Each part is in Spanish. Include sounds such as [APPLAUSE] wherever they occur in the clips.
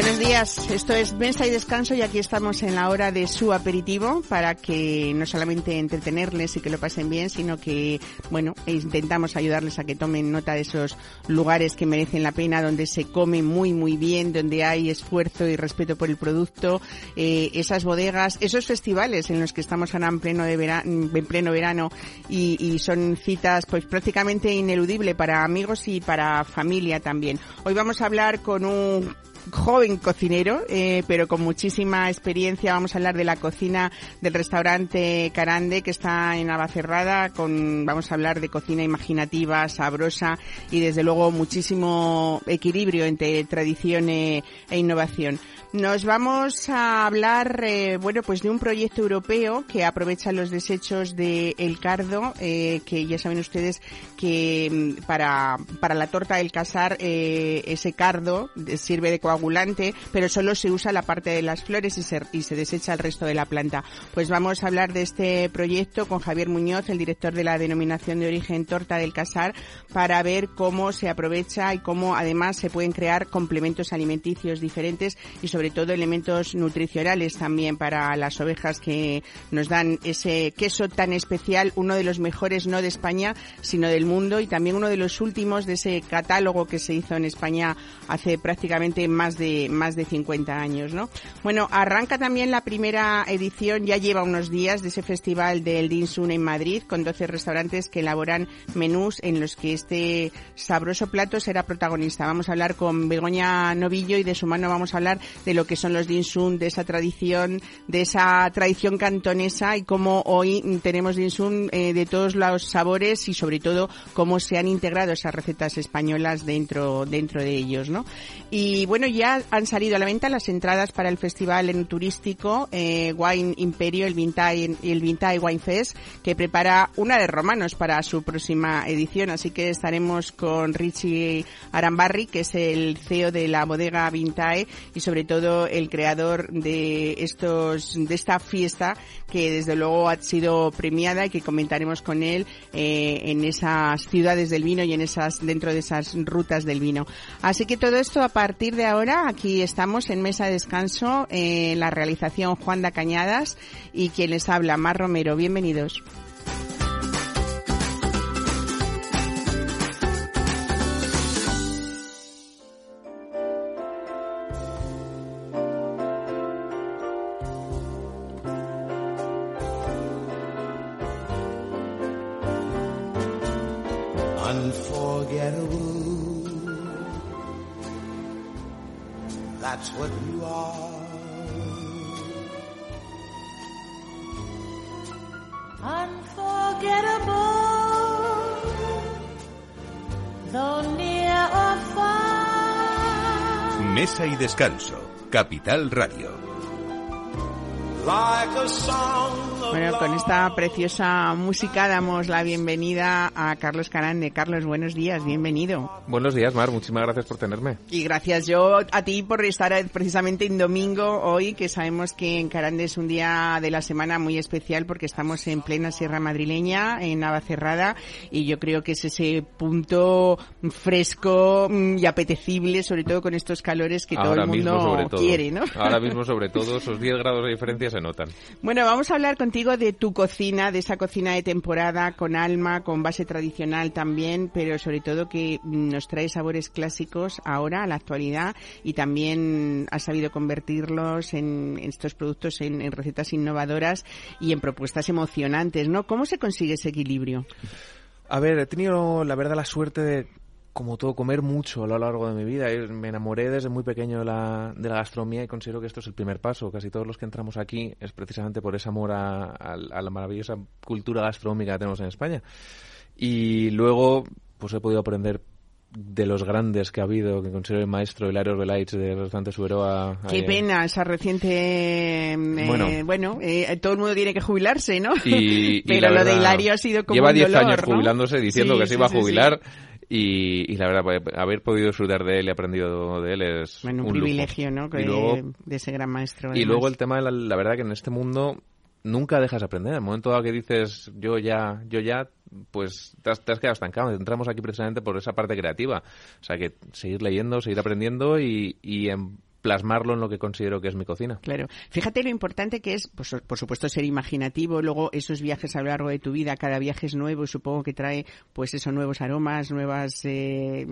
Buenos días, esto es Mesa y Descanso y aquí estamos en la hora de su aperitivo para que no solamente entretenerles y que lo pasen bien, sino que, bueno, intentamos ayudarles a que tomen nota de esos lugares que merecen la pena, donde se come muy, muy bien, donde hay esfuerzo y respeto por el producto, eh, esas bodegas, esos festivales en los que estamos ahora en pleno, de verano, en pleno verano y, y son citas pues prácticamente ineludible para amigos y para familia también. Hoy vamos a hablar con un joven cocinero, eh, pero con muchísima experiencia. Vamos a hablar de la cocina del restaurante Carande, que está en Navacerrada. Con, vamos a hablar de cocina imaginativa, sabrosa y desde luego muchísimo equilibrio entre tradición e, e innovación. Nos vamos a hablar, eh, bueno, pues de un proyecto europeo que aprovecha los desechos de El Cardo, eh, que ya saben ustedes que mm, para, para la torta del casar eh, ese cardo sirve de pero solo se usa la parte de las flores y se, y se desecha el resto de la planta. Pues vamos a hablar de este proyecto con Javier Muñoz, el director de la denominación de origen torta del casar, para ver cómo se aprovecha y cómo además se pueden crear complementos alimenticios diferentes y sobre todo elementos nutricionales también para las ovejas que nos dan ese queso tan especial, uno de los mejores no de España, sino del mundo y también uno de los últimos de ese catálogo que se hizo en España hace prácticamente más de más de 50 años, ¿no? Bueno, arranca también la primera edición, ya lleva unos días de ese festival del Dinsun en Madrid con 12 restaurantes que elaboran menús en los que este sabroso plato será protagonista. Vamos a hablar con Begoña Novillo y de su mano vamos a hablar de lo que son los dinsun, de esa tradición, de esa tradición cantonesa y cómo hoy tenemos dinsun eh, de todos los sabores y sobre todo cómo se han integrado esas recetas españolas dentro dentro de ellos, ¿no? Y bueno, ya han salido a la venta las entradas para el festival en turístico eh, Wine Imperio, el Vintage, el Vintage Wine Fest, que prepara una de romanos para su próxima edición, así que estaremos con Richie Arambarri, que es el CEO de la bodega Vintage y sobre todo el creador de estos de esta fiesta que desde luego ha sido premiada y que comentaremos con él eh, en esas ciudades del vino y en esas dentro de esas rutas del vino. Así que todo esto a partir de ahora aquí estamos en mesa de descanso en la realización Juan da Cañadas y quien les habla Mar Romero. Bienvenidos. Descanso, Capital Radio. Like a Bueno, con esta preciosa música damos la bienvenida a Carlos Carande. Carlos, buenos días, bienvenido. Buenos días, Mar. Muchísimas gracias por tenerme. Y gracias yo a ti por estar precisamente en domingo hoy, que sabemos que en Carande es un día de la semana muy especial porque estamos en plena Sierra Madrileña, en Navacerrada, y yo creo que es ese punto fresco mm, y apetecible, sobre todo con estos calores que todo Ahora el mismo, mundo sobre todo. quiere, ¿no? Ahora mismo, sobre [LAUGHS] todo, esos 10 grados de diferencia se notan. Bueno, vamos a hablar contigo de tu cocina, de esa cocina de temporada, con alma, con base tradicional también, pero sobre todo que mm, nos trae sabores clásicos ahora, a la actualidad, y también has sabido convertirlos en, en estos productos en, en recetas innovadoras y en propuestas emocionantes, ¿no? ¿Cómo se consigue ese equilibrio? A ver, he tenido, la verdad, la suerte de, como todo, comer mucho a lo largo de mi vida. Y Me enamoré desde muy pequeño de la, de la gastronomía y considero que esto es el primer paso. Casi todos los que entramos aquí es precisamente por ese amor a, a- a la maravillosa cultura gastronómica que tenemos en España. Y luego, pues he podido aprender de los grandes que ha habido, que considero el maestro Hilario Belaich de Restaurante Suberoa. Qué eh, pena esa reciente... eh, Bueno. bueno, eh, todo el mundo tiene que jubilarse, ¿no? Y, y [LAUGHS] pero la lo de verdad, Hilario ha sido como Lleva un 10 dolor, años ¿no? jubilándose diciendo Sí, que se sí, iba a sí, sí. Y, y la verdad, pues, haber podido disfrutar de él y aprendido de él es Bueno, un, un lujo. privilegio, ¿no? Y Que- luego- de ese gran maestro. Y luego el tema de la, la verdad que en este mundo nunca dejas de aprender. En el momento dado que dices yo ya, yo ya, pues te has, te has quedado estancado. Entramos aquí precisamente por esa parte creativa. O sea que seguir leyendo, seguir aprendiendo y, y en plasmarlo en lo que considero que es mi cocina. Claro. Fíjate lo importante que es, pues, por supuesto, ser imaginativo. Luego, esos viajes a lo largo de tu vida, cada viaje es nuevo y supongo que trae, pues, esos nuevos aromas, nuevas, eh,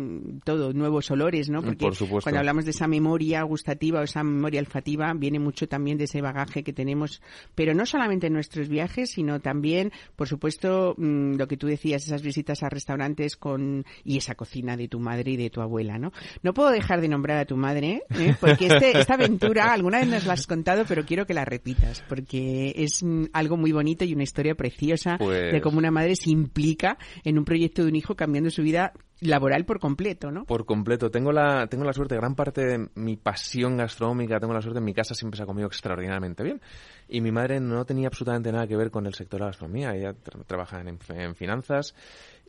todo, nuevos olores, ¿no? Porque Por supuesto. cuando hablamos de esa memoria gustativa o esa memoria olfativa, viene mucho también de ese bagaje que tenemos, pero no solamente en nuestros viajes, sino también, por supuesto, mm, lo que tú decías, esas visitas a restaurantes con, y esa cocina de tu madre y de tu abuela, ¿no? No puedo dejar de nombrar a tu madre, ¿eh? [LAUGHS] porque este, esta aventura, alguna vez nos la has contado, pero quiero que la repitas, porque es mm, algo muy bonito y una historia preciosa Pues- de cómo una madre se implica en un proyecto de un hijo cambiando su vida laboral por completo, ¿no? Por completo. Tengo la, tengo la suerte, gran parte de mi pasión gastronómica, tengo la suerte, en mi casa siempre se ha comido extraordinariamente bien. Y mi madre no tenía absolutamente nada que ver con el sector de la gastronomía. Ella tra- trabaja en, en finanzas.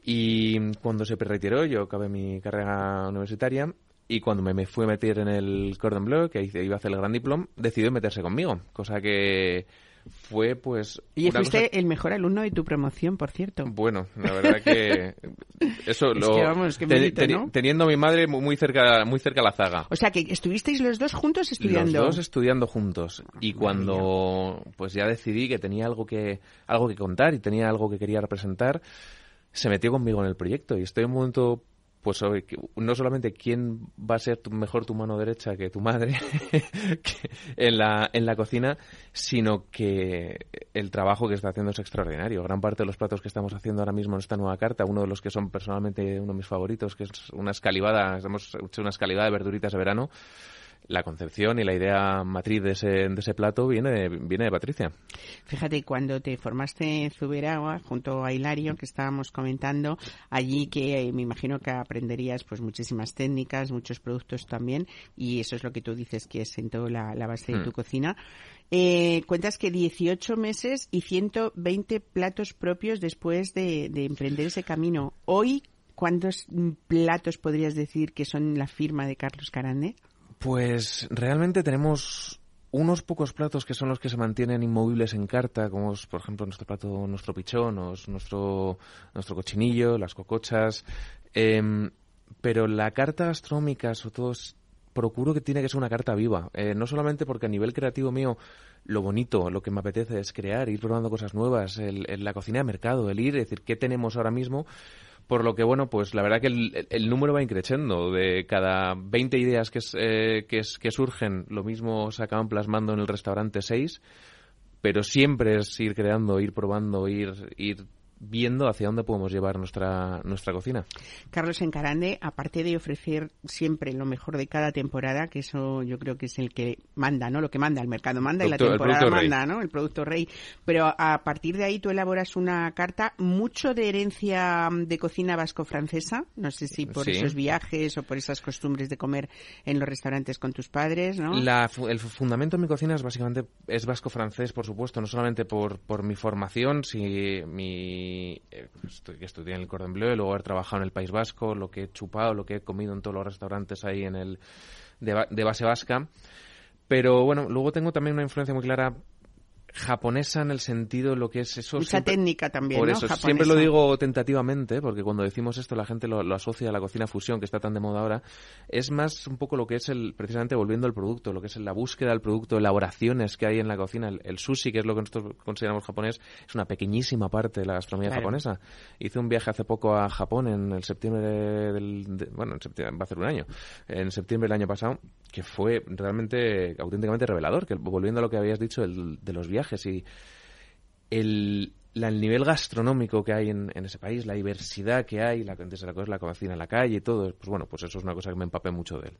Y cuando se retiró, yo acabé mi carrera universitaria. Y cuando me, me fui a meter en el Cordon Bleu, que iba a hacer el Gran Diplom, decidió meterse conmigo. Cosa que fue, pues. Y fuiste cosa- el mejor alumno de tu promoción, por cierto. bueno, la verdad que [LAUGHS] eso Es lo que teniendo a mi madre mu- muy cerca muy cerca a la zaga. O sea, que estuvisteis los dos juntos estudiando. Los dos estudiando juntos y cuando pues ya decidí que tenía algo que algo que contar y tenía algo que quería representar, se metió conmigo en el proyecto y estoy en un momento pues no solamente quién va a ser tu- mejor tu mano derecha que tu madre [LAUGHS] en la en la cocina, sino que el trabajo que está haciendo es extraordinario. Gran parte de los platos que estamos haciendo ahora mismo en esta nueva carta, uno de los que son personalmente uno de mis favoritos, que es una escalivada, hemos hecho una escalivada de verduritas de verano. La concepción y la idea matriz de ese, de ese plato viene de, viene de Patricia. Fíjate, cuando te formaste en Zuberagua, junto a Hilario, que estábamos comentando, allí que eh, me imagino que aprenderías pues muchísimas técnicas, muchos productos también, y eso es lo que tú dices que es en toda la, la base de tu cocina. Eh, cuentas que 18 meses y 120 platos propios después de, de emprender ese camino. Hoy, ¿cuántos mm, platos podrías decir que son la firma de Carlos Carande? Pues realmente tenemos unos pocos platos que son los que se mantienen inmovibles en carta, como es, por ejemplo, nuestro plato, nuestro pichón, o es nuestro, nuestro cochinillo, las cocochas. em, pero la carta gastronómica, sobre todo, procuro que tiene que ser una carta viva. Eh, no solamente porque a nivel creativo mío, lo bonito, lo que me apetece es crear, ir probando cosas nuevas, el, la cocina de mercado, el ir, es decir, qué tenemos ahora mismo. Por lo que, bueno, pues la verdad que el, número va increciendo. De cada 20 ideas que, eh, que, que surgen, lo mismo se acaban plasmando en el restaurante 6. Pero siempre es ir creando, ir probando, ir, ir viendo hacia dónde podemos llevar nuestra, nuestra cocina. Carlos Encarande, aparte de ofrecer siempre lo mejor de cada temporada, que eso yo creo que es el que manda, ¿no? Lo que manda, el mercado manda y la temporada rey. manda, ¿no? El producto rey. Pero a partir de ahí tú elaboras una carta mucho de herencia mm, de cocina vasco-francesa, no sé si por Sí. esos viajes o por esas costumbres de comer en los restaurantes con tus padres, ¿no? La el fundamento de mi cocina es básicamente es vasco-francés, por supuesto, no solamente por, por mi formación, si mi eh, estu- que estudié en el Cordon Bleu, luego haber trabajado en el País Vasco, lo que he chupado, lo que he comido en todos los restaurantes ahí en el de, de base vasca. Pero bueno, luego tengo también una influencia muy clara japonesa en el sentido de lo que es eso. Mucha siempre- técnica también, por ¿no? eso, Japonesa. siempre lo digo tentativamente, porque cuando decimos esto la gente lo, lo asocia a la cocina fusión, que está tan de moda ahora. Es más un poco lo que es el, precisamente volviendo al producto, lo que es la búsqueda del producto, elaboraciones que hay en la cocina. El, el sushi, que es lo que nosotros consideramos japonés, es una pequeñísima parte de la gastronomía Claro. japonesa. Hice un viaje hace poco a Japón en el septiembre del, de- bueno, en septiembre, va a ser un año, en septiembre del año pasado, que fue realmente, auténticamente revelador, que volviendo a lo que habías dicho el- de los viajes y el, el nivel gastronómico que hay en, en ese país, la diversidad que hay, la, desde la, la cocina en la calle y todo, pues bueno, pues eso es una cosa que me empapé mucho de él.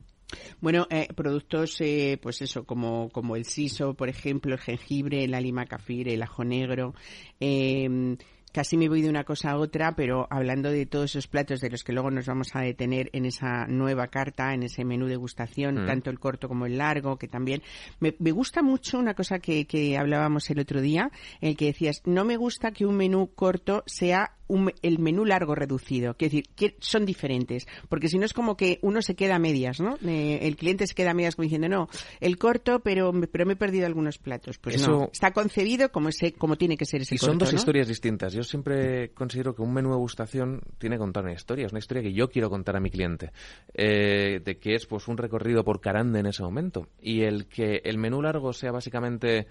Bueno, eh, productos, eh, pues eso, como, como el siso, por ejemplo, el jengibre, la lima cafir, el ajo negro. eh, casi me voy de una cosa a otra, pero hablando de todos esos platos de los que luego nos vamos a detener en esa nueva carta, en ese menú degustación, Mm. tanto el corto como el largo, que también me, me gusta mucho una cosa que, que hablábamos el otro día, el que decías, no me gusta que un menú corto sea un- el menú largo reducido. Quiero decir, que son diferentes. Porque si no es como que uno se queda a medias, ¿no? Eh, el cliente se queda a medias como diciendo, no, el corto, pero, me- pero me he perdido algunos platos. Pues no, está concebido como, ese, como tiene que ser ese Y son corto, dos ¿no? historias distintas. Yo siempre considero que un menú de gustación tiene que contar una historia. Es una historia que yo quiero contar a mi cliente. Eh, de que es pues un recorrido por Carande en ese momento. Y el que el menú largo sea básicamente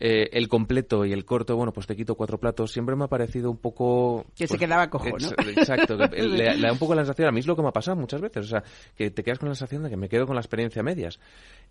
eh, el completo y el corto, bueno, pues te quito cuatro platos, siempre me ha parecido un poco... Que se quedaba cojo, ¿no? ex- Exacto. [LAUGHS] le, le da un poco la sensación, a mí es lo que me ha pasado muchas veces, o sea, que te quedas con la sensación de que me quedo con la experiencia medias.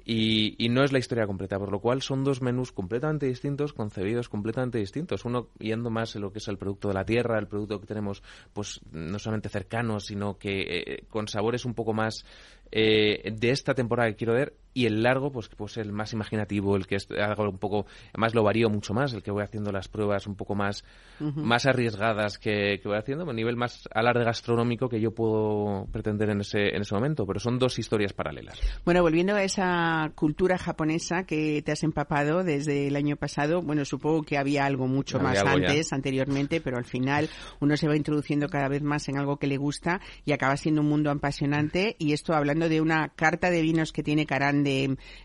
Y, y no es la historia completa, por lo cual son dos menús completamente distintos, concebidos completamente distintos. Uno yendo más en lo que es el producto de la tierra, el producto que tenemos, pues no solamente cercano, sino que eh, con sabores un poco más eh, de esta temporada que quiero ver. Y el largo, pues, pues el más imaginativo, el que es algo un poco, además lo varío mucho más, el que voy haciendo las pruebas un poco más, más arriesgadas que, que voy haciendo, a nivel más alarde gastronómico que yo puedo pretender en ese, en ese momento. Pero son dos historias paralelas. Bueno, volviendo a esa cultura japonesa que te has empapado desde el año pasado, bueno, supongo que había algo mucho Había más algo ya. antes, anteriormente, pero al final uno se va introduciendo cada vez más en algo que le gusta y acaba siendo un mundo apasionante. Y esto hablando de una carta de vinos que tiene Carande,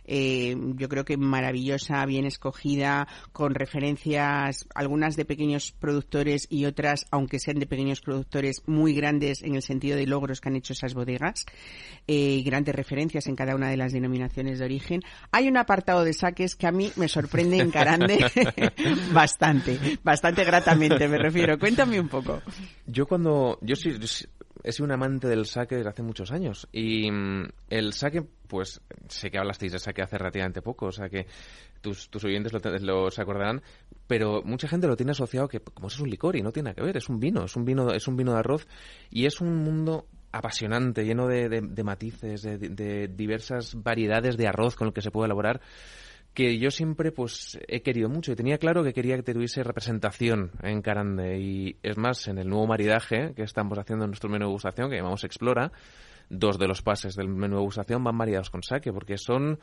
eh, yo creo que maravillosa, bien escogida, con referencias, algunas de pequeños productores y otras, aunque sean de pequeños productores, muy grandes en el sentido de logros que han hecho esas bodegas eh, grandes referencias en cada una de las denominaciones de origen. Hay un apartado de saques que a mí me sorprende en [LAUGHS] bastante, bastante gratamente me refiero. Cuéntame un poco. Yo cuando... Yo sí- he sido un amante del sake desde hace muchos años. Y mm, el sake, pues sé que hablasteis de sake hace relativamente poco, o sea que tus, tus oyentes lo, se acordarán, pero mucha gente lo tiene asociado que como es un licor y no tiene nada que ver, es un vino, es un vino, es un vino de arroz y es un mundo apasionante, lleno de, de- de matices, de, de diversas variedades de arroz con el que se puede elaborar que yo siempre pues he querido mucho y tenía claro que quería que tuviese representación en Carande. Y es más en el nuevo maridaje que estamos haciendo en nuestro menú de gustación que llamamos Explora dos de los pases del menú de gustación van maridados con sake porque son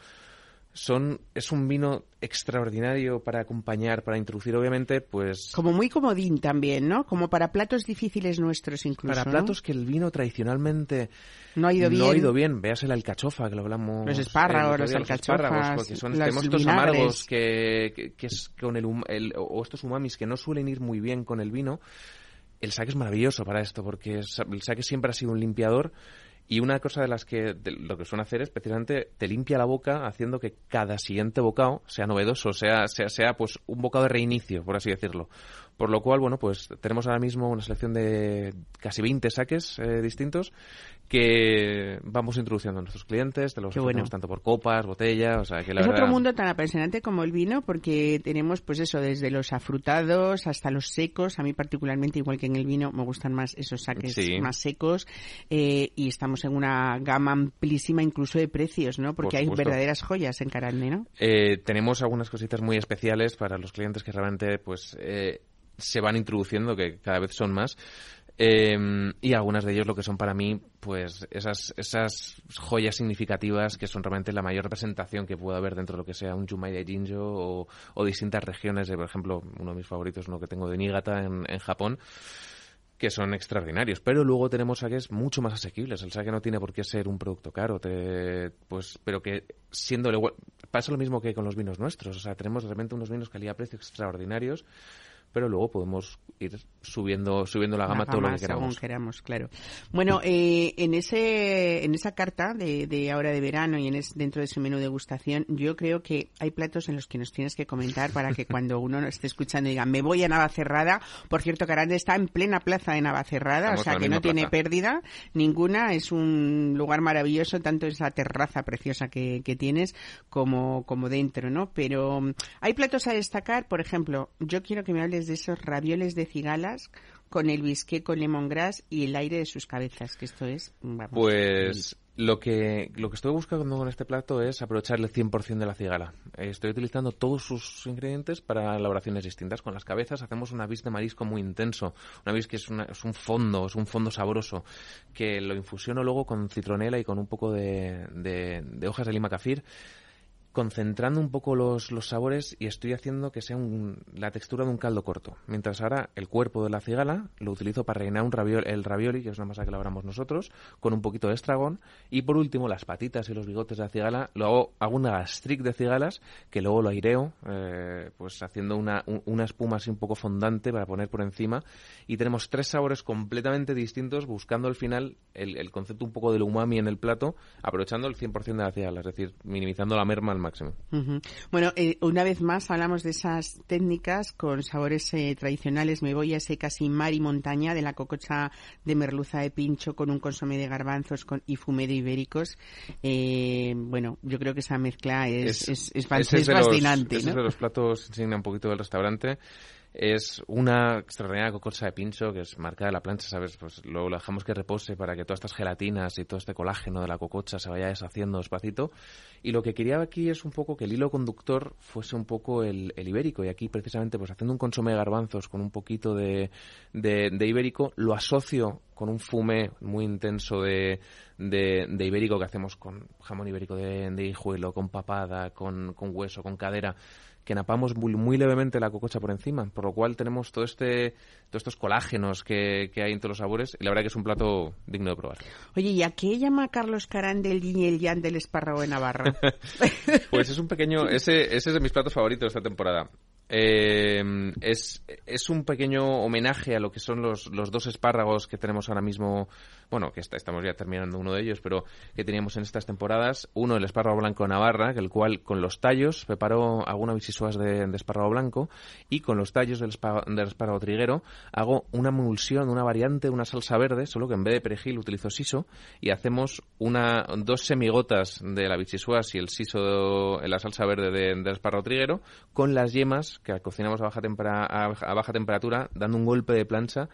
son es un vino extraordinario para acompañar para introducir obviamente pues Como muy comodín también, ¿no? Como para platos difíciles nuestros incluso. para ¿no? platos que el vino tradicionalmente no ha ido bien. No ha ido bien. Véase la alcachofa, que lo hablamos. Los espárragos, el día, los espárragos, alcachofas, porque son los tenemos estos amargos que, que, que es con el, el- o estos umamis que no suelen ir muy bien con el vino. El saque es maravilloso para esto, porque el saque siempre ha sido un limpiador. Y una cosa de las que lo que suelen hacer es precisamente te limpia la boca haciendo que cada siguiente bocado sea novedoso, sea, sea, sea pues un bocado de reinicio, por así decirlo. Por lo cual, bueno, pues tenemos ahora mismo una selección de casi 20 saques eh, distintos que vamos introduciendo a nuestros clientes, te los Qué bueno. tanto por copas, botella, o sea que la es verdad... otro mundo tan apasionante como el vino porque tenemos pues eso desde los afrutados hasta los secos a mí particularmente igual que en el vino me gustan más esos saques Sí. más secos eh, y estamos en una gama amplísima incluso de precios no porque Por hay verdaderas joyas en Carande no Eh, tenemos algunas cositas muy especiales para los clientes que realmente pues eh, se van introduciendo, que cada vez son más. Eh, y algunas de ellos lo que son para mí, pues esas, esas joyas significativas que son realmente la mayor representación que puede haber dentro de lo que sea un Jumai de Jinjo o, distintas regiones, de, por ejemplo, uno de mis favoritos, uno que tengo de Niigata en, en Japón, que son extraordinarios. Pero luego tenemos saques mucho más asequibles. El saque no tiene por qué ser un producto caro, te- pues, pero que siendo pasa lo mismo que con los vinos nuestros. O sea, tenemos de repente unos vinos calidad-precio extraordinarios, pero luego podemos ir subiendo, subiendo la gama La todo lo que según queramos. queramos, claro. Bueno, eh, en ese en esa carta de, de ahora de verano y en es, dentro de ese menú de degustación, yo creo que hay platos en los que nos tienes que comentar para que cuando uno esté escuchando diga, me voy a Navacerrada. Por cierto, Carande está en plena plaza de Navacerrada, Estamos o sea que no tiene pérdida ninguna. Es un lugar maravilloso, tanto esa terraza preciosa que, que tienes como, como dentro, ¿no? Pero mm, hay platos a destacar, por ejemplo, yo quiero que me hables de esos ravioles de cigalas con el bisqué con lemongrass y el aire de sus cabezas, que esto es, vamos, Pues lo que, lo que estoy buscando con este plato es aprovechar el 100% de la cigala. Estoy utilizando todos sus ingredientes para elaboraciones distintas. Con las cabezas hacemos una vis de marisco muy intenso. Una vis que es, una- es un fondo, es un fondo sabroso, que lo infusiono luego con citronela y con un poco de, de- de hojas de lima cafir. Concentrando un poco los, los sabores y estoy haciendo que sea un- la textura de un caldo corto. Mientras ahora el cuerpo de la cigala lo utilizo para rellenar un ravioli, el ravioli, que es una masa que elaboramos nosotros, con un poquito de estragón. Y por último, las patitas y los bigotes de la cigala, lo hago, hago una gastric de cigalas que luego lo aireo, eh, pues haciendo una, un- una espuma así un poco fondante para poner por encima. Y tenemos tres sabores completamente distintos, buscando al final el, el concepto un poco del umami en el plato, aprovechando el 100% de la cigala, es decir, minimizando la merma al máximo. Bueno, eh, una vez más hablamos de esas técnicas con sabores eh, tradicionales, mebolla secas y mar y montaña, de la cococha de merluza de pincho con un consomé de garbanzos con, y fumé de ibéricos. Eh, bueno, yo creo que esa mezcla es, es, es, ese es los- fascinante. ese ¿no? es de los platos insignia un poquito del restaurante. Es una extraordinaria cococha de pincho que es marca de la plancha, ¿sabes? Pues lo dejamos que repose para que todas estas gelatinas y todo este colágeno de la cococha se vaya deshaciendo despacito. Y lo que quería aquí es un poco que el hilo conductor fuese un poco el, el ibérico. Y aquí precisamente pues haciendo un consomé de garbanzos con un poquito de, de, de ibérico, lo asocio con un fumé muy intenso de, de, de ibérico que hacemos con jamón ibérico de, de hijuelo, con papada, con, con hueso, con cadera que napamos muy, muy levemente la cococha por encima, por lo cual tenemos todo este, todos estos colágenos que, que hay en todos los sabores y la verdad que es un plato digno de probar. Oye, ¿y a qué llama Carlos Carán del yin y el yang del espárrago de Navarra? [LAUGHS] Pues es un pequeño, ese, ese es de mis platos favoritos de esta temporada. Eh, es, es un pequeño homenaje a lo que son los, los dos espárragos que tenemos ahora mismo, bueno, que está- estamos ya terminando uno de ellos, pero que teníamos en estas temporadas. Uno, el espárrago blanco de Navarra, que el cual con los tallos preparo alguna bisisuas de, de espárrago blanco y con los tallos del, espárrago triguero hago una emulsión, una variante, una salsa verde, solo que en vez de perejil utilizo siso y hacemos una, dos semigotas de la bichisuas y el siso en la salsa verde de- del espárrago triguero con las yemas que cocinamos a baja, a baja temperatura, dando un golpe de plancha,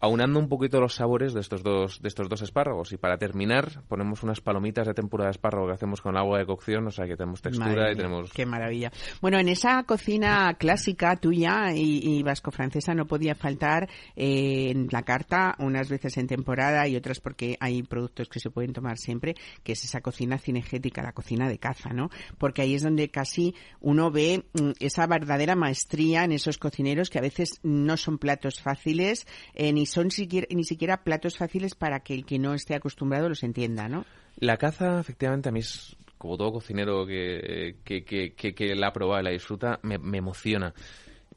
aunando un poquito los sabores de estos dos de estos dos espárragos. Y para terminar, ponemos unas palomitas de tempura de espárrago que hacemos con agua de cocción, o sea que tenemos textura Madre y mía, tenemos... Qué maravilla. Bueno, en esa cocina [LAUGHS] clásica tuya y, y vasco-francesa no podía faltar eh, en la carta, unas veces en temporada y otras porque hay productos que se pueden tomar siempre, que es esa cocina cinegética, la cocina de caza, ¿no? Porque ahí es donde casi uno ve mm, esa verdadera maestría en esos cocineros que a veces no son platos fáciles, eh, ni son siquiera, ni siquiera platos fáciles para que el que no esté acostumbrado los entienda, ¿no? La caza, efectivamente, a mí es como todo cocinero que, que, que, que- la ha probado y la disfruta, me, me emociona.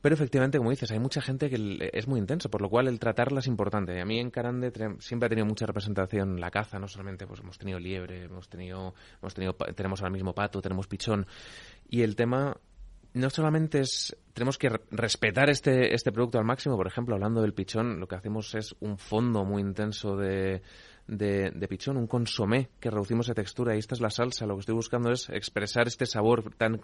Pero efectivamente, como dices, hay mucha gente que es muy intensa, por lo cual el tratarla es importante. A mí en Carande siempre ha tenido mucha representación la caza, no solamente pues hemos tenido liebre, hemos tenido, hemos tenido, tenemos ahora mismo pato, tenemos pichón. Y el tema no solamente es tenemos que re- respetar este este producto al máximo por ejemplo hablando del pichón lo que hacemos es un fondo muy intenso de de, de pichón, un consomé que reducimos de textura y esta es la salsa. Lo que estoy buscando es expresar este sabor tan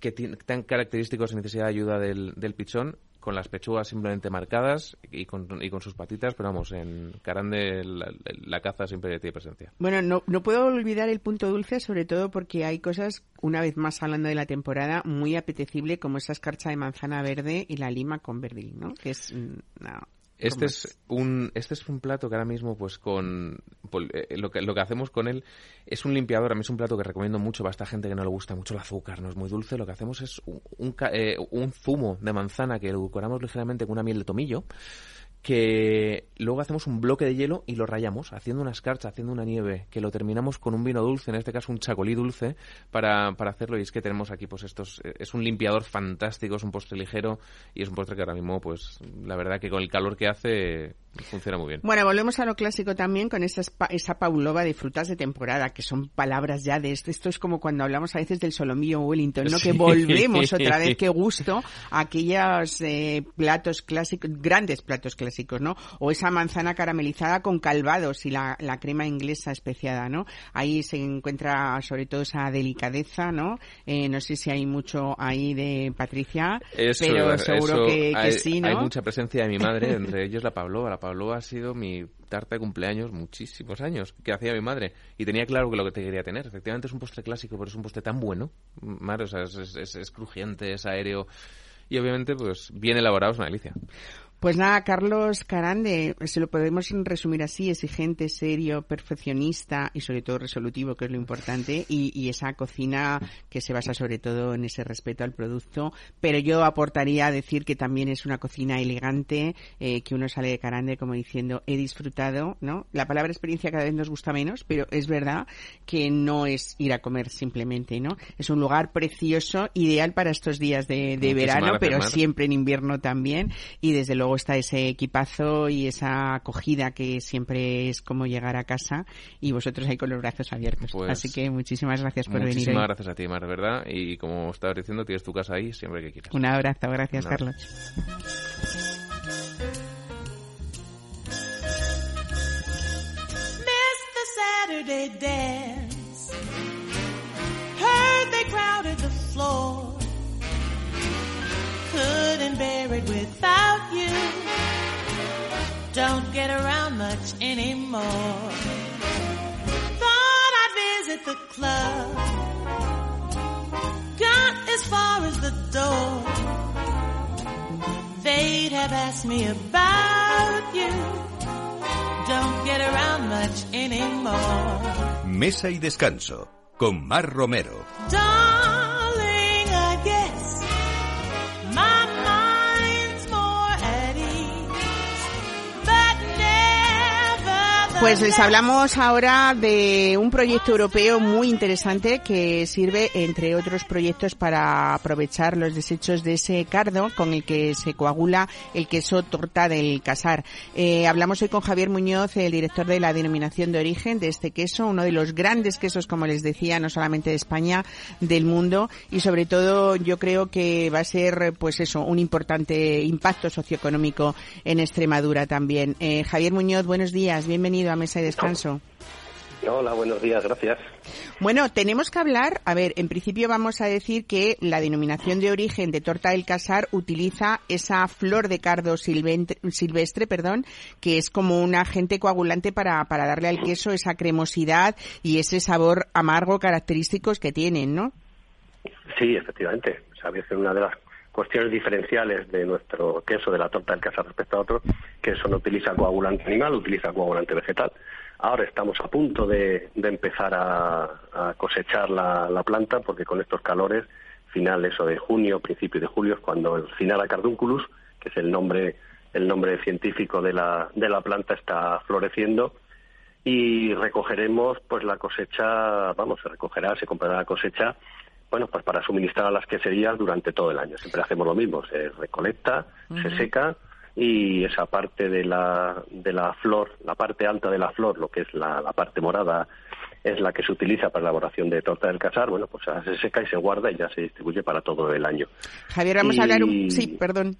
que tan característico sin necesidad de ayuda del, del pichón con las pechugas simplemente marcadas y con, y con sus patitas, pero vamos, en Carande la, la caza siempre tiene presencia. Bueno, no, no puedo olvidar el punto dulce, sobre todo porque hay cosas, una vez más hablando de la temporada, muy apetecible como esa escarcha de manzana verde y la lima con verdín, ¿no? Que es... mm, no, Este es un este es un plato que ahora mismo pues con pol- eh, lo que lo que hacemos con él es un limpiador. A mí es un plato que recomiendo mucho para esta gente que no le gusta mucho el azúcar no es muy dulce. Lo que hacemos es un un, eh, un zumo de manzana que edulcoramos ligeramente con una miel de tomillo que luego hacemos un bloque de hielo y lo rayamos, haciendo una escarcha, haciendo una nieve, que lo terminamos con un vino dulce, en este caso un chacolí dulce, para, para hacerlo. Y es que tenemos aquí, pues estos, eh, es un limpiador fantástico, es un postre ligero y es un postre que ahora mismo, pues la verdad que con el calor que hace, funciona muy bien. Bueno, volvemos a lo clásico también con esa, spa- esa paulova de frutas de temporada, que son palabras ya de esto. Esto es como cuando hablamos a veces del solomillo Wellington, ¿no? [LAUGHS] Sí. Que volvemos otra vez, qué gusto, [LAUGHS] a aquellos eh, platos clásicos, grandes platos clásicos, ¿no? O esa manzana caramelizada con calvados y la, la crema inglesa especiada, ¿no? Ahí se encuentra sobre todo esa delicadeza, ¿no? Eh, no sé si hay mucho ahí de Patricia, Eso, pero seguro eso, que, que hay, sí, ¿no? Hay mucha presencia de mi madre, entre [LAUGHS] ellos la Pavlova. La Pavlova ha sido mi tarta de cumpleaños muchísimos años que hacía mi madre. Y tenía claro que lo que te quería tener. Efectivamente es un postre clásico, pero es un postre tan bueno. Mar, o sea, es- es crujiente, es aéreo. Y obviamente, pues bien elaborado es una delicia. Pues nada, Carlos Carande, se lo podemos resumir así, exigente, serio, perfeccionista y sobre todo resolutivo, que es lo importante, y, esa cocina que se basa sobre todo en ese respeto al producto, pero yo aportaría a decir que también es una cocina elegante, eh, que uno sale de Carande como diciendo, he disfrutado, ¿no? La palabra experiencia cada vez nos gusta menos, pero es verdad que no es ir a comer simplemente, ¿no? Es un lugar precioso, ideal para estos días de, verano, pero siempre en invierno también, y desde luego está ese equipazo y esa acogida que siempre es como llegar a casa y vosotros ahí con los brazos abiertos. Pues Así que muchísimas gracias por venir. Muchísimas gracias a ti, Mar, verdad. Y como estabas diciendo, tienes tu casa ahí siempre que quieras. Un abrazo, gracias, Carlos. couldn't get around much anymore. Thought I'd visit the club. Got as far as the door. They'd have asked me about you. Don't get around much anymore. Mesa y descanso con Mar Romero. Pues les hablamos ahora de un proyecto europeo muy interesante que sirve, entre otros proyectos, para aprovechar los desechos de ese cardo con el que se coagula el queso torta del casar. Eh, hablamos hoy con Javier Muñoz, el director de la denominación de origen de este queso, uno de los grandes quesos, como les decía, no solamente de España, del mundo y sobre todo yo creo que va a ser, pues eso, un importante impacto socioeconómico en Extremadura también. Eh, Javier Muñoz, buenos días, bienvenido Mesa y Descanso. Hola, buenos días, gracias. Bueno, tenemos que hablar, a ver, en principio vamos a decir que la denominación de origen de torta del casar utiliza esa flor de cardo silvestre, perdón, que es como un agente coagulante para, para darle al queso esa cremosidad y ese sabor amargo característicos que tienen, ¿no? Sí, efectivamente. Sabes que una de las cuestiones diferenciales de nuestro queso de la torta del casar respecto a otro, que eso no utiliza coagulante animal, utiliza coagulante vegetal. Ahora estamos a punto de, empezar a, cosechar la, planta porque con estos calores, finales o de junio, principio de julio, es cuando el Cinara cardunculus, que es el nombre, el nombre científico de la, de la planta, está floreciendo y recogeremos pues la cosecha, vamos, se recogerá, se comprará la cosecha bueno, pues para suministrar a las queserías durante todo el año. Siempre hacemos lo mismo, se recolecta, se seca y esa parte de la, de la flor, la parte alta de la flor, lo que es la, la parte morada es la que se utiliza para la elaboración de torta del casar, bueno, pues se seca y se guarda y ya se distribuye para todo el año. Javier, vamos a hablar un... Sí, perdón.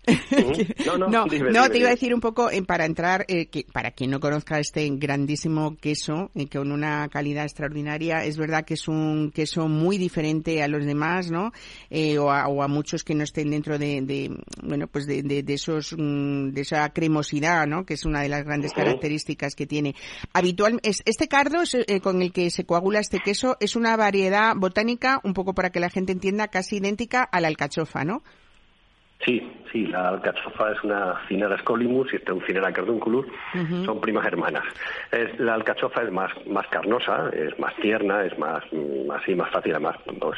No, no, [LAUGHS] no, te iba a decir un poco eh, para entrar, eh, que para quien no conozca este grandísimo queso, eh, con una calidad extraordinaria, es verdad que es un queso muy diferente a los demás, ¿no? o, a, muchos que no estén dentro de, bueno, pues de, de, esos, mm, de esa cremosidad, ¿no? Que es una de las grandes características que tiene. Habitual, este cardo es, con el que se coagula este queso es una variedad botánica, un poco para que la gente entienda, casi idéntica a la alcachofa, ¿no? Sí, sí, la alcachofa es una Cinera scolimus y este es un Cinera cardunculus, son primas hermanas. Es, la alcachofa es más, más carnosa, es más tierna, es más, así, más fácil, además,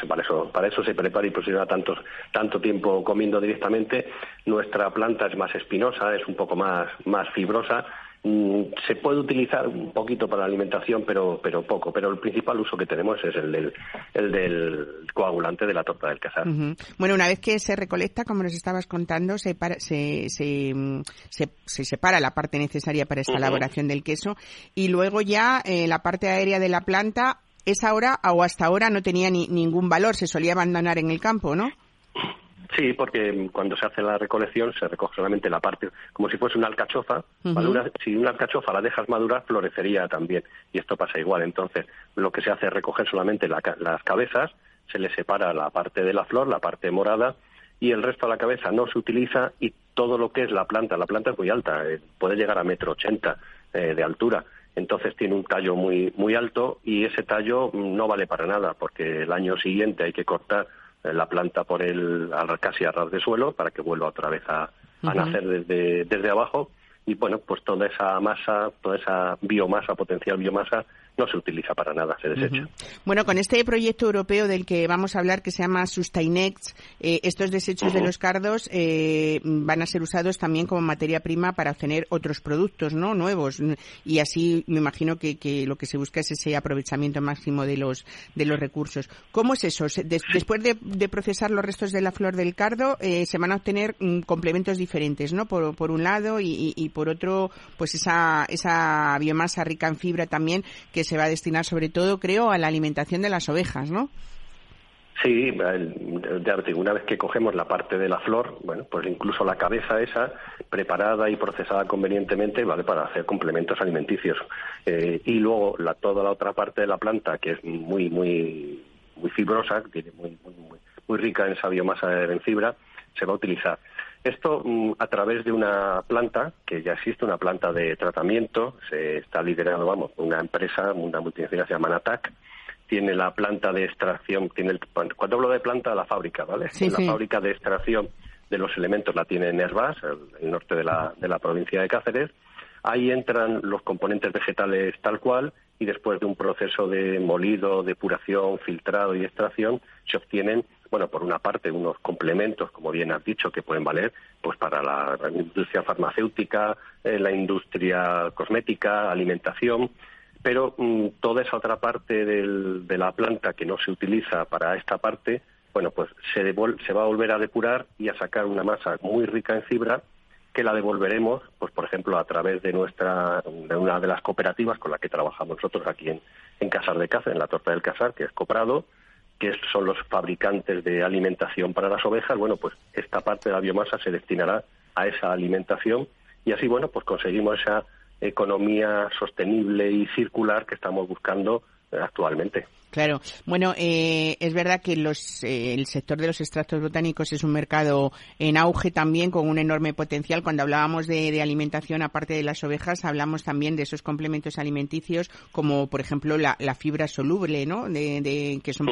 para eso, para eso se prepara y pues lleva tantos, tanto tiempo comiendo directamente. Nuestra planta es más espinosa, es un poco más, más fibrosa, Mm, se puede utilizar un poquito para la alimentación, pero, pero poco. Pero el principal uso que tenemos es el del, el del coagulante de la torta del casar. Bueno, una vez que se recolecta, como nos estabas contando, se, se, se, se, separa la parte necesaria para esta elaboración del queso y luego ya eh, la parte aérea de la planta, esa hora o hasta ahora no tenía ni, ningún valor, se solía abandonar en el campo, ¿no? Sí, porque cuando se hace la recolección se recoge solamente la parte, como si fuese una alcachofa. si una alcachofa la dejas madurar, florecería también. Y esto pasa igual. Entonces, lo que se hace es recoger solamente las cabezas, se le separa la parte de la flor, la parte morada, y el resto de la cabeza no se utiliza y todo lo que es la planta, la planta es muy alta, eh, puede llegar a metro ochenta eh, de altura. Entonces tiene un tallo muy, muy alto y ese tallo no vale para nada porque el año siguiente hay que cortar la planta por el casi a ras de suelo para que vuelva otra vez a, a nacer desde, desde abajo. Y bueno, pues toda esa masa, toda esa biomasa, potencial biomasa, no se utiliza para nada, se desecha. Bueno, con este proyecto europeo del que vamos a hablar, que se llama Sustainex, eh, estos desechos de los cardos eh, van a ser usados también como materia prima para obtener otros productos no nuevos. Y así me imagino que, lo que se busca es ese aprovechamiento máximo de los, de los recursos. ¿Cómo es eso? después de, procesar los restos de la flor del cardo, eh, se van a obtener mm, complementos diferentes, ¿no? Por, por un lado y, y, por otro, pues esa, esa biomasa rica en fibra también que se va a destinar sobre todo, creo, a la alimentación de las ovejas, ¿no? Sí, una vez que cogemos la parte de la flor, bueno, pues incluso la cabeza esa, preparada y procesada convenientemente, vale para hacer complementos alimenticios. Eh, y luego la, toda la otra parte de la planta, que es muy, muy, muy fibrosa, muy, muy, muy rica en esa biomasa en fibra, se va a utilizar. Esto mm, a través de una planta, que ya existe, una planta de tratamiento, se está liderando, vamos, una empresa, una multinacional se llama Natac, tiene la planta de extracción, tiene el, cuando hablo de planta, la fábrica, ¿vale? la fábrica de extracción de los elementos la tiene en Herbás, el, el norte de la, de la provincia de Cáceres. Ahí entran los componentes vegetales tal cual y después de un proceso de molido, depuración, filtrado y extracción se obtienen bueno, por una parte, unos complementos, como bien has dicho, que pueden valer pues para la, industria farmacéutica, eh, la industria cosmética, alimentación, pero mm, toda esa otra parte de la planta que no se utiliza para esta parte, bueno, pues se, se va a volver a depurar y a sacar una masa muy rica en fibra que la devolveremos, pues por ejemplo, a través de nuestra, de una de las cooperativas con la que trabajamos nosotros aquí en, en Casar de Caza, en la Torta del Casar, que es Coprado, que son los fabricantes de alimentación para las ovejas, bueno, pues esta parte de la biomasa se destinará a esa alimentación y así, bueno, pues conseguimos esa economía sostenible y circular que estamos buscando eh, actualmente. Claro. Bueno, eh, es verdad que los, eh, el sector de los extractos botánicos es un mercado en auge también con un enorme potencial. Cuando hablábamos de, alimentación, aparte de las ovejas, hablamos también de esos complementos alimenticios como, por ejemplo, la, fibra soluble, ¿no? De, que son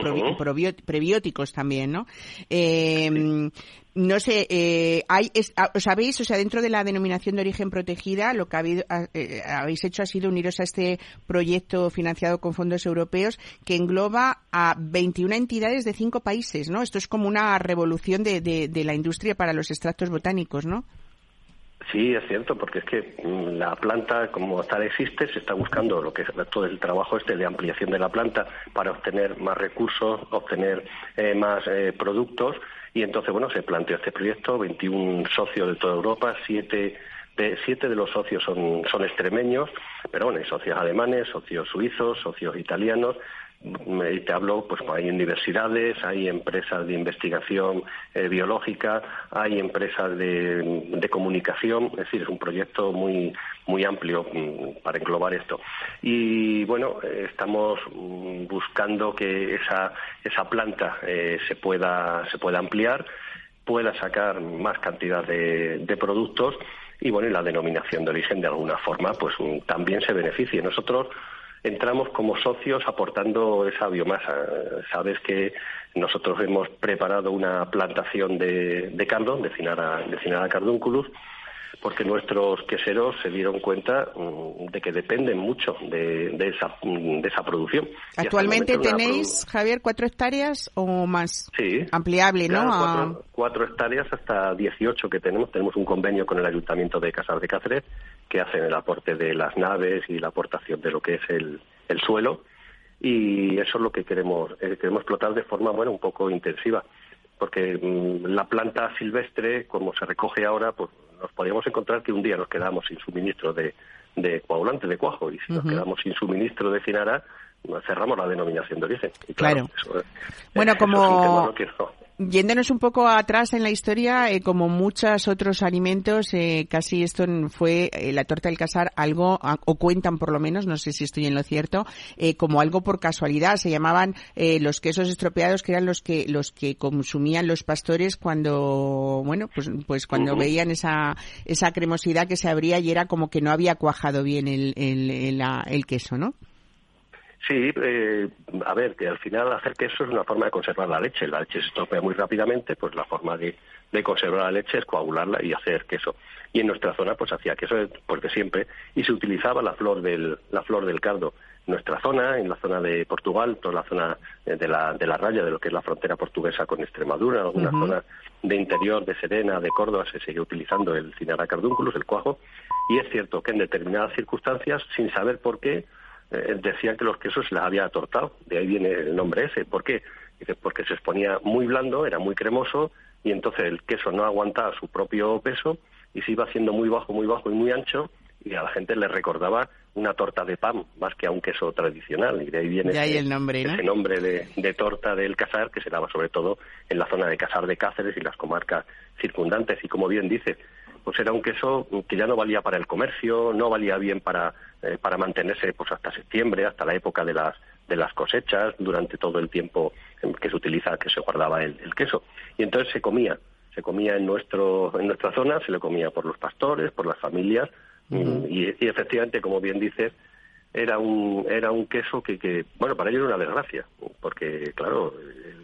prebióticos también, ¿no? Eh, no sé, eh, hay, ah, ¿os sabéis, o sea, dentro de la denominación de origen protegida, lo que ah, eh, habéis hecho ha sido uniros a este proyecto financiado con fondos europeos que engloba a 21 entidades de cinco países, ¿no? Esto es como una revolución de, de, la industria para los extractos botánicos, ¿no? Sí, es cierto, porque es que mm, la planta como tal existe, se está buscando lo que es todo el trabajo este de ampliación de la planta para obtener más recursos, obtener eh, más productos y entonces, bueno, se planteó este proyecto, 21 socios de toda Europa, siete de, siete de los socios son, son extremeños, pero bueno, hay socios alemanes, socios suizos, socios italianos, y te hablo, pues hay universidades, hay empresas de investigación eh, biológica, hay empresas de, comunicación, es decir, es un proyecto muy muy amplio mm, para englobar esto. Y bueno, estamos mm, buscando que esa esa planta eh, se pueda se pueda ampliar, pueda sacar más cantidad de, de productos y bueno, y la denominación de origen de alguna forma pues mm, también se beneficie. Nosotros entramos como socios aportando esa biomasa. Sabes que nosotros hemos preparado una plantación de, de cardo, de Cinara, de Cinara cardunculus, porque nuestros queseros se dieron cuenta mm, de que dependen mucho de, esa, de esa producción. Actualmente tenéis, Javier, cuatro hectáreas o más. Sí. Ampliable, ¿no? Cuatro, hectáreas hasta 18 que tenemos. Tenemos un convenio con el Ayuntamiento de Casar de Cáceres que hacen el aporte de las naves y la aportación de lo que es el, el suelo. Y eso es lo que queremos, eh, queremos explotar de forma, bueno, un poco intensiva porque mm, la planta silvestre, como se recoge ahora, pues nos podríamos encontrar que un día nos quedamos sin suministro de, de coagulante de cuajo y si nos quedamos sin suministro de cinara, cerramos la denominación de origen. claro. bueno, como, Yéndonos un poco atrás en la historia, eh, como muchos otros alimentos, eh, casi esto fue eh, la torta del casar algo, o cuentan por lo menos, no sé si estoy en lo cierto, como algo por casualidad. Se llamaban los quesos estropeados, que eran los que los que consumían los pastores cuando, bueno, pues pues cuando veían esa esa cremosidad que se abría y era como que no había cuajado bien el el, el queso, ¿no? Sí, eh, a ver, que al final hacer queso es una forma de conservar la leche. La leche se estropea muy rápidamente, pues la forma de, de conservar la leche es coagularla y hacer queso. Y en nuestra zona pues hacía queso porque siempre y se utilizaba la flor del la flor del cardo. En nuestra zona, en la zona de Portugal, toda la zona de la, de la raya de lo que es la frontera portuguesa con Extremadura, en alguna zona de interior de Serena, de Córdoba, se sigue utilizando el Cinara cardunculus, el cuajo, y es cierto que en determinadas circunstancias, sin saber por qué, eh, decían que los quesos se les había atortado. De ahí viene el nombre ese. ¿Por qué? Dice, porque se exponía muy blando, era muy cremoso, y entonces el queso no aguantaba su propio peso y se iba haciendo muy bajo, muy bajo y muy ancho, y a la gente le recordaba una torta de pan más que a un queso tradicional. Y de ahí viene ese, el nombre, ese nombre de, de, torta del casar que se daba sobre todo en la zona de Casar de Cáceres y las comarcas circundantes. Y como bien dice, pues era un queso que ya no valía para el comercio, no valía bien para, eh, para mantenerse pues hasta septiembre, hasta la época de las, de las cosechas, durante todo el tiempo que se utiliza, que se guardaba el, el queso. Y entonces se comía, se comía en, nuestro, en nuestra zona, se le comía por los pastores, por las familias, y, y, efectivamente, como bien dices, era un, era un queso que, que, bueno, para ellos era una desgracia, porque, claro,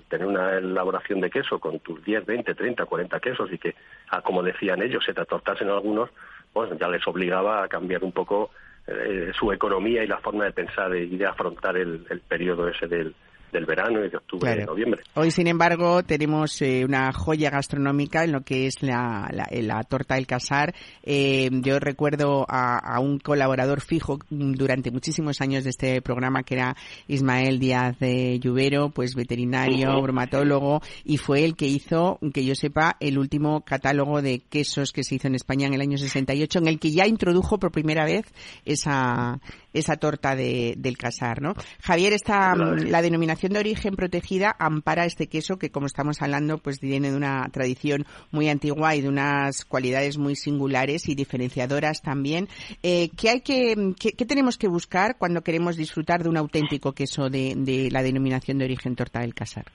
tener una elaboración de queso con tus 10, 20, 30, 40 quesos y que, ah, como decían ellos, se te atortasen algunos, pues ya les obligaba a cambiar un poco eh, su economía y la forma de pensar y de afrontar el, el periodo ese del, del verano y de octubre Claro. y noviembre. Hoy, sin embargo, tenemos eh, una joya gastronómica en lo que es la, la, la torta del casar. Eh, yo recuerdo a, a un colaborador fijo durante muchísimos años de este programa, que era Ismael Díaz de Lluvero, pues veterinario, Ujú. bromatólogo, y fue el que hizo, que yo sepa, el último catálogo de quesos que se hizo en España en el año 68, en el que ya introdujo por primera vez esa, esa torta de, del casar, ¿no? Javier, esta, mm, la denominación de origen protegida ampara este queso que, como estamos hablando, pues viene de una tradición muy antigua y de unas cualidades muy singulares y diferenciadoras también. Eh, ¿qué, hay que, qué, qué tenemos que buscar cuando queremos disfrutar de un auténtico queso de, de la denominación de origen torta del casar?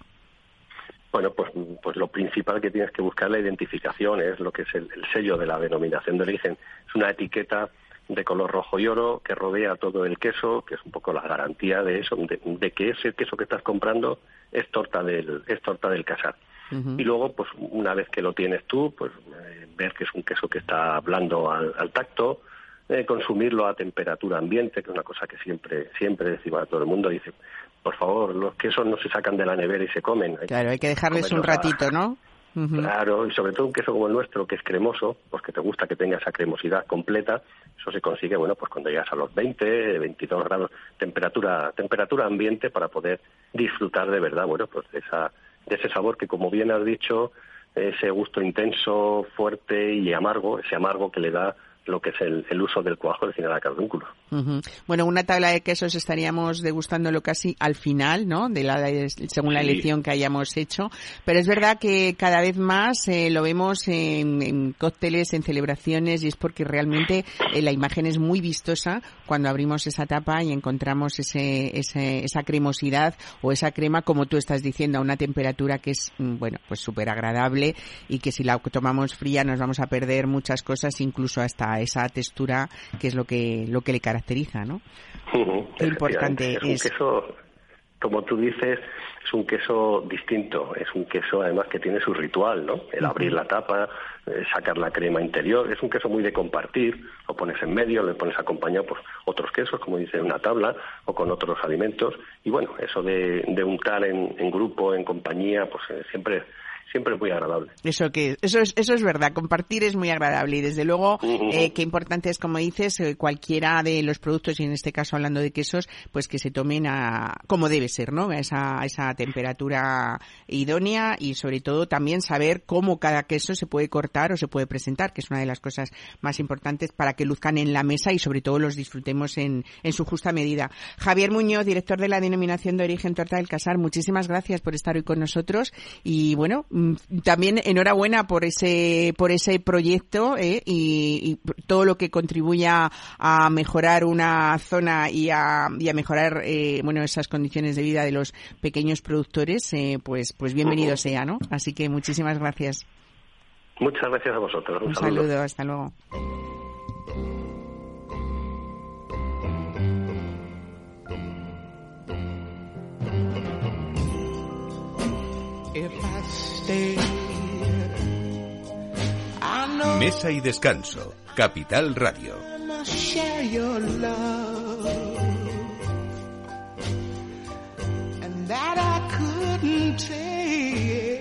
Bueno, pues, pues lo principal que tienes que buscar la identificación es lo que es el, el sello de la denominación de origen. Es una etiqueta de color rojo y oro que rodea todo el queso, que es un poco la garantía de eso, de, de que ese queso que estás comprando es torta del, es torta del casar. Y luego, pues una vez que lo tienes tú, pues eh, ver que es un queso que está blando al, al tacto, eh, consumirlo a temperatura ambiente, que es una cosa que siempre siempre decimos a todo el mundo, dice, por favor, los quesos no se sacan de la nevera y se comen. hay Claro, hay que dejarles un ratito, ¿no? Claro, y sobre todo un queso como el nuestro, que es cremoso, pues que te gusta que tenga esa cremosidad completa, eso se consigue, bueno, pues cuando llegas a los 20, 22 grados, temperatura, temperatura ambiente para poder disfrutar de verdad, bueno, pues de esa, de ese sabor que como bien has dicho, ese gusto intenso, fuerte y amargo, ese amargo que le da lo que es el, el uso del cuajo del cinera cardúnculo. Ujú. Bueno, una tabla de quesos estaríamos degustándolo casi al final, ¿no? De la, de- según la Sí. elección que hayamos hecho. Pero es verdad que cada vez más eh, lo vemos en, en cócteles, en celebraciones, y es porque realmente eh, la imagen es muy vistosa cuando abrimos esa tapa y encontramos ese, ese- esa cremosidad o esa crema, como tú estás diciendo, a una temperatura que es, mm, bueno, pues súper agradable y que si la tomamos fría nos vamos a perder muchas cosas, incluso hasta esa textura que es lo que, lo que le caracteriza, ¿no? Qué importante es. un queso, como tú dices, es un queso distinto, es un queso además que tiene su ritual, ¿no? El abrir la tapa, eh, sacar la crema interior, es un queso muy de compartir, lo pones en medio, le pones acompañado por otros quesos, como dice en una tabla, o con otros alimentos, y bueno, eso de, de untar en, en grupo, en compañía, pues eh, siempre siempre es muy agradable. Eso que eso es eso es verdad. Compartir es muy agradable y desde luego Ujú. eh, qué importante es como dices eh, cualquiera de los productos y en este caso hablando de quesos pues que se tomen a como debe ser, ¿no? A esa a esa temperatura idónea y sobre todo también saber cómo cada queso se puede cortar o se puede presentar, que es una de las cosas más importantes para que luzcan en la mesa y sobre todo los disfrutemos en en su justa medida. Javier Muñoz, director de la denominación de origen Torta del Casar, muchísimas gracias por estar hoy con nosotros y bueno, mm, también enhorabuena por ese por ese proyecto ¿eh? y, y todo lo que contribuya a mejorar una zona y a, y a mejorar eh, bueno esas condiciones de vida de los pequeños productores, eh, pues pues bienvenido sea, ¿no? Así que muchísimas gracias. Muchas gracias a vosotros. Un, Un saludo. saludo, hasta luego. If I stayed Mesa y descanso. Capital Radio. And that I couldn't take.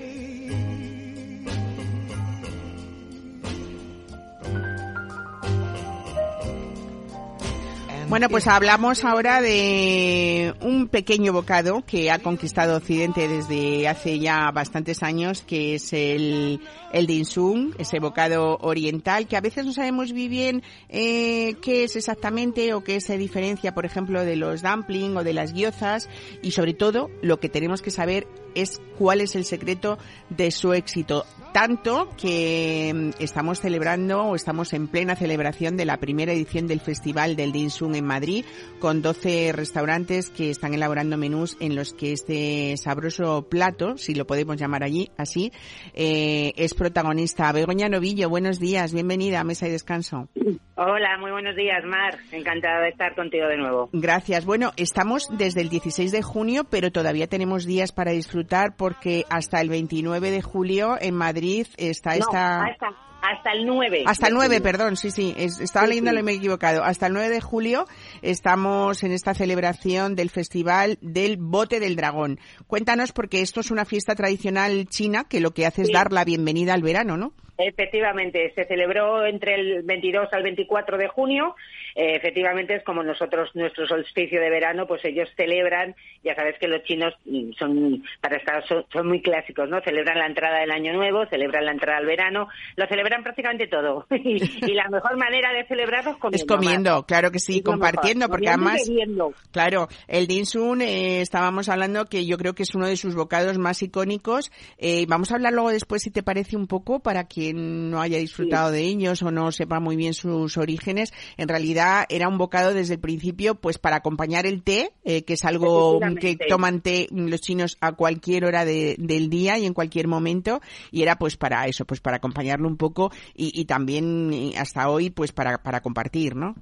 Bueno, pues hablamos ahora de un pequeño bocado que ha conquistado Occidente desde hace ya bastantes años, que es el, el dinsum, ese bocado oriental, que a veces no sabemos muy bien eh, qué es exactamente o qué se diferencia, por ejemplo, de los dumpling o de las gyozas, y sobre todo lo que tenemos que saber es cuál es el secreto de su éxito. Tanto que mm, estamos celebrando o estamos en plena celebración de la primera edición del Festival del Dinsum en Madrid, con 12 restaurantes que están elaborando menús en los que este sabroso plato, si lo podemos llamar allí así, eh, es protagonista. Begoña Novillo, buenos días, bienvenida a Mesa y Descanso. [LAUGHS] Hola, muy buenos días, Mar. Encantada de estar contigo de nuevo. Gracias. Bueno, estamos desde el 16 de junio, pero todavía tenemos días para disfrutar porque hasta el 29 de julio en Madrid está No, esta... hasta, hasta el 9. Hasta el de 9, julio. perdón, sí, sí, es- estaba Sí, leyéndolo sí. y me he equivocado. Hasta el 9 de julio estamos en esta celebración del Festival del Bote del Dragón. Cuéntanos, porque esto es una fiesta tradicional china que lo que hace es dar la bienvenida al verano, ¿no? Efectivamente, se celebró entre el 22 al 24 de junio. Eh, efectivamente, es como nosotros, nuestro solsticio de verano, pues ellos celebran, ya sabes que los chinos mm, son, para estar, son, son muy clásicos, ¿no? Celebran la entrada del año nuevo, celebran la entrada al verano, lo celebran prácticamente todo. [LAUGHS] y, y la mejor manera de celebrarlo es comiendo. Es comiendo, claro que sí, Es compartiendo, mejor. porque además... Claro, el Dinsun, eh, estábamos hablando que yo creo que es uno de sus bocados más icónicos. Eh, vamos a hablar luego después, si te parece un poco, para quien no haya disfrutado de ellos o no sepa muy bien sus orígenes. En realidad era un bocado desde el principio, pues para acompañar el té, eh, que es algo que toman té los chinos a cualquier hora de- del día y en cualquier momento. Y era pues para eso, pues para acompañarlo un poco y, y también hasta hoy, pues para, para compartir, ¿no?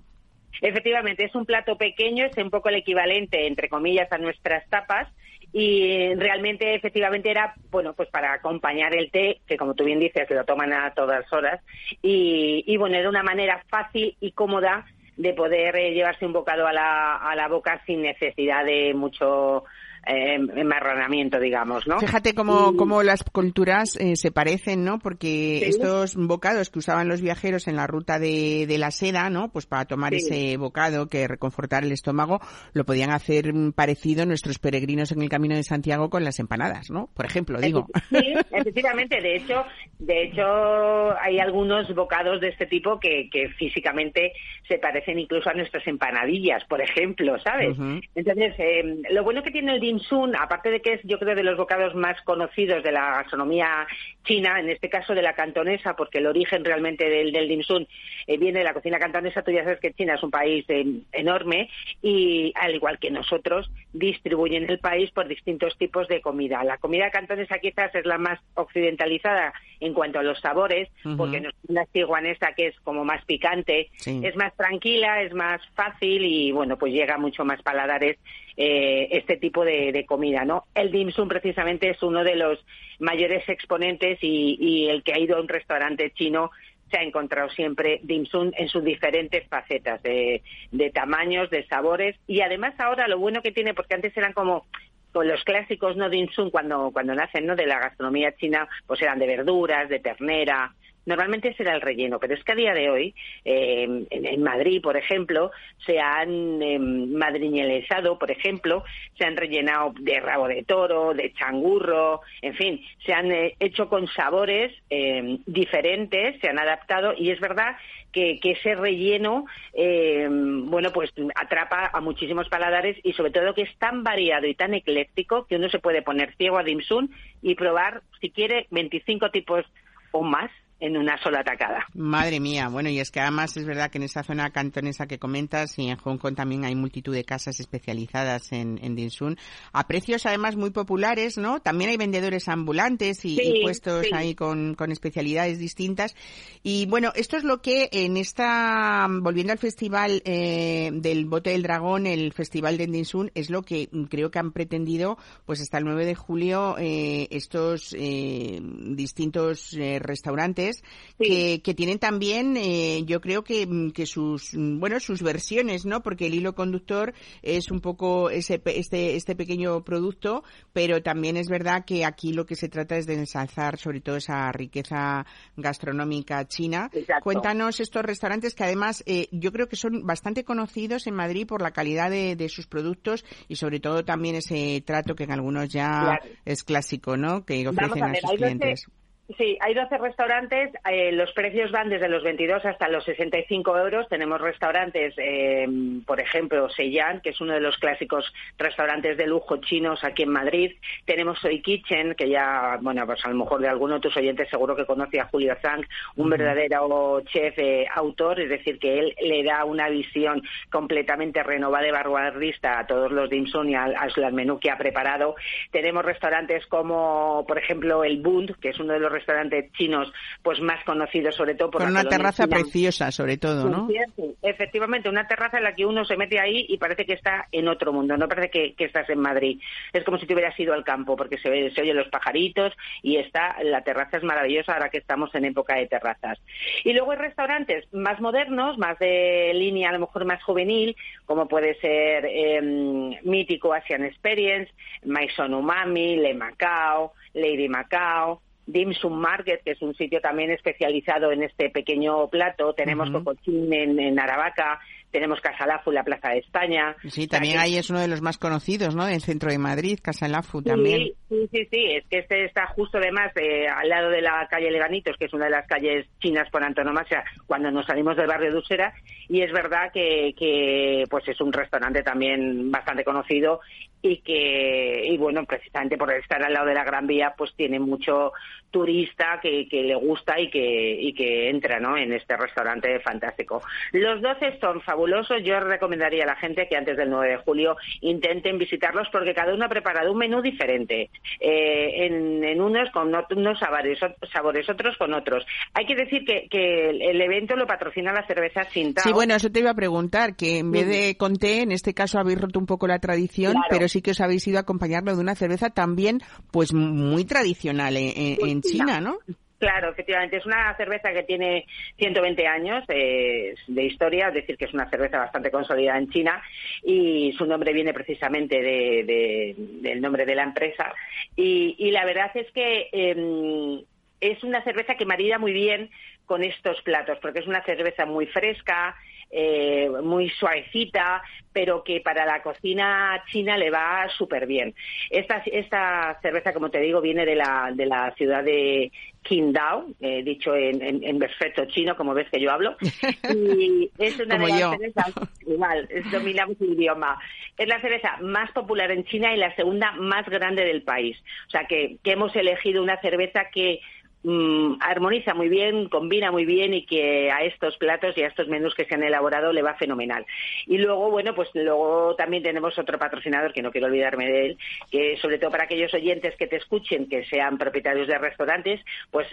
Efectivamente, es un plato pequeño, es un poco el equivalente, entre comillas, a nuestras tapas. Y realmente, efectivamente, era, bueno, pues para acompañar el té, que como tú bien dices, lo toman a todas horas. Y, y bueno, era una manera fácil y cómoda de poder eh, llevarse un bocado a la, a la boca sin necesidad de mucho eh, enmarronamiento, digamos, ¿no? Fíjate cómo, cómo las culturas eh, se parecen, ¿no? Porque Sí. estos bocados que usaban los viajeros en la ruta de, de la seda, ¿no? Pues para tomar Sí. ese bocado que reconfortar el estómago, lo podían hacer parecido nuestros peregrinos en el Camino de Santiago con las empanadas, ¿no? Por ejemplo, digo. Sí, [LAUGHS] efectivamente. De hecho, de hecho hay algunos bocados de este tipo que, que físicamente se parecen incluso a nuestras empanadillas, por ejemplo, ¿sabes? Entonces, eh, lo bueno que tiene el dim sum, aparte de que es, yo creo, de los bocados más conocidos de la gastronomía china, en este caso de la cantonesa, porque el origen realmente del, del dim sum eh, viene de la cocina cantonesa. Tú ya sabes que China es un país eh, enorme y, al igual que nosotros, distribuyen el país por distintos tipos de comida. La comida cantonesa quizás es la más occidentalizada en cuanto a los sabores, Ujú. porque no es una tiguanesa que es como más picante, Sí. es más tranquila, es más fácil y bueno, pues llega mucho más paladares eh, este tipo de, comida, ¿no? El dim sum precisamente es uno de los mayores exponentes y, y el que ha ido a un restaurante chino se ha encontrado siempre dim sum en sus diferentes facetas de, de tamaños, de sabores y además ahora lo bueno que tiene, porque antes eran como con los clásicos no dim sum cuando cuando nacen no de la gastronomía china pues eran de verduras de ternera normalmente ese era el relleno pero es que a día de hoy eh, en, Madrid por ejemplo se han eh, por ejemplo se han rellenado de rabo de toro de changurro en fin se han eh, hecho con sabores eh, diferentes se han adaptado y es verdad que, que ese relleno, eh, bueno, pues atrapa a muchísimos paladares y sobre todo que es tan variado y tan ecléctico que uno se puede poner ciego a dim sum y probar, si quiere, 25 tipos o más en una sola tacada. Madre mía, bueno, y es que además es verdad que en esa zona cantonesa que comentas y en Hong Kong también hay multitud de casas especializadas en, en dim sum, a precios además muy populares, ¿no? También hay vendedores ambulantes y, Sí, y puestos sí. ahí con, con especialidades distintas. Y bueno, esto es lo que en esta, volviendo al festival eh, del Bote del Dragón, el festival de dim sum, es lo que creo que han pretendido, pues hasta el 9 de julio, eh, estos eh, distintos eh, que, que, tienen también, eh, yo creo que, que sus, bueno, sus versiones, ¿no? Porque el hilo conductor es un poco ese, este, este pequeño producto, pero también es verdad que aquí lo que se trata es de ensalzar sobre todo esa riqueza gastronómica china. Cuéntanos estos restaurantes que además eh, yo creo que son bastante conocidos en Madrid por la calidad de, de sus productos y sobre todo también ese trato que en algunos ya es clásico, ¿no? Que ofrecen a, sus clientes. Sí, hay 12 restaurantes. Eh, los precios van desde los 22 hasta los 65 euros. Tenemos restaurantes, eh, por ejemplo, Seiyan, que es uno de los clásicos restaurantes de lujo chinos aquí en Madrid. Tenemos Soy Kitchen, que ya, bueno, pues a lo mejor de alguno de tus oyentes seguro que conoce a Julio Zhang, un verdadero chef eh, autor, es decir, que él le da una visión completamente renovada y vanguardista a todos los dim sum y al, al menú que ha preparado. Tenemos restaurantes como, por ejemplo, el Bund, que es uno de los restaurantes chinos pues más conocidos sobre todo por Con una terraza preciosa sobre todo, ¿no? efectivamente, una terraza en la que uno se mete ahí y parece que está en otro mundo, no parece que, estás en Madrid. Es como si te hubieras ido al campo porque se, ve, se oyen los pajaritos y está la terraza es maravillosa ahora que estamos en época de terrazas. Y luego hay restaurantes más modernos, más de línea a lo mejor más juvenil, como puede ser em, Mítico Asian Experience, Maison Umami, Le Macao, Lady Macao, Dim Sum Market, que es un sitio también especializado en este pequeño plato. Tenemos Cocochín en, Aravaca, tenemos Casalafu en la Plaza de España. Sí, también ahí es uno de los más conocidos, ¿no? Del centro de Madrid, Casalafu también. Sí, sí, sí, es que este está justo además eh, al lado de la calle Leganitos, que es una de las calles chinas por antonomasia, cuando nos salimos del barrio de Usera, y es verdad que, que pues es un restaurante también bastante conocido y que, y bueno, precisamente por estar al lado de la Gran Vía, pues tiene mucho turista que, que le gusta y que, y que entra ¿no? en este restaurante fantástico. Los 12 son fabulosos. Yo recomendaría a la gente que antes del 9 de julio intenten visitarlos porque cada uno ha preparado un menú diferente. Eh, en, en, unos con unos sabores, sabores, otros con otros. Hay que decir que, que el evento lo patrocina la cerveza Sintao. Sí, bueno, eso te iba a preguntar, que en vez de con té, en este caso habéis roto un poco la tradición, pero sí que os habéis ido a acompañarlo de una cerveza también, pues muy tradicional en, en China, ¿no? Claro, efectivamente, es una cerveza que tiene 120 años de historia, es decir, que es una cerveza bastante consolidada en China y su nombre viene precisamente del nombre de la empresa. Y, la verdad es que em, es una cerveza que marida muy bien con estos platos, porque es una cerveza muy fresca, eh, muy suavecita, pero que para la cocina china le va súper bien. Esta, esta cerveza, como te digo, viene de la, de la ciudad de Qingdao, eh, dicho en, en, perfecto chino, como ves que yo hablo. [LAUGHS] Y es una de las cervezas, igual, dominamos el idioma. Es la cerveza más popular en China y la segunda más grande del país. O sea que, que hemos elegido una cerveza que Mm, armoniza muy bien, combina muy bien y que a estos platos y a estos menús que se han elaborado le va fenomenal. Y luego, bueno, pues luego también tenemos otro patrocinador que no quiero olvidarme de él, que sobre todo para aquellos oyentes que te escuchen, que sean propietarios de restaurantes, pues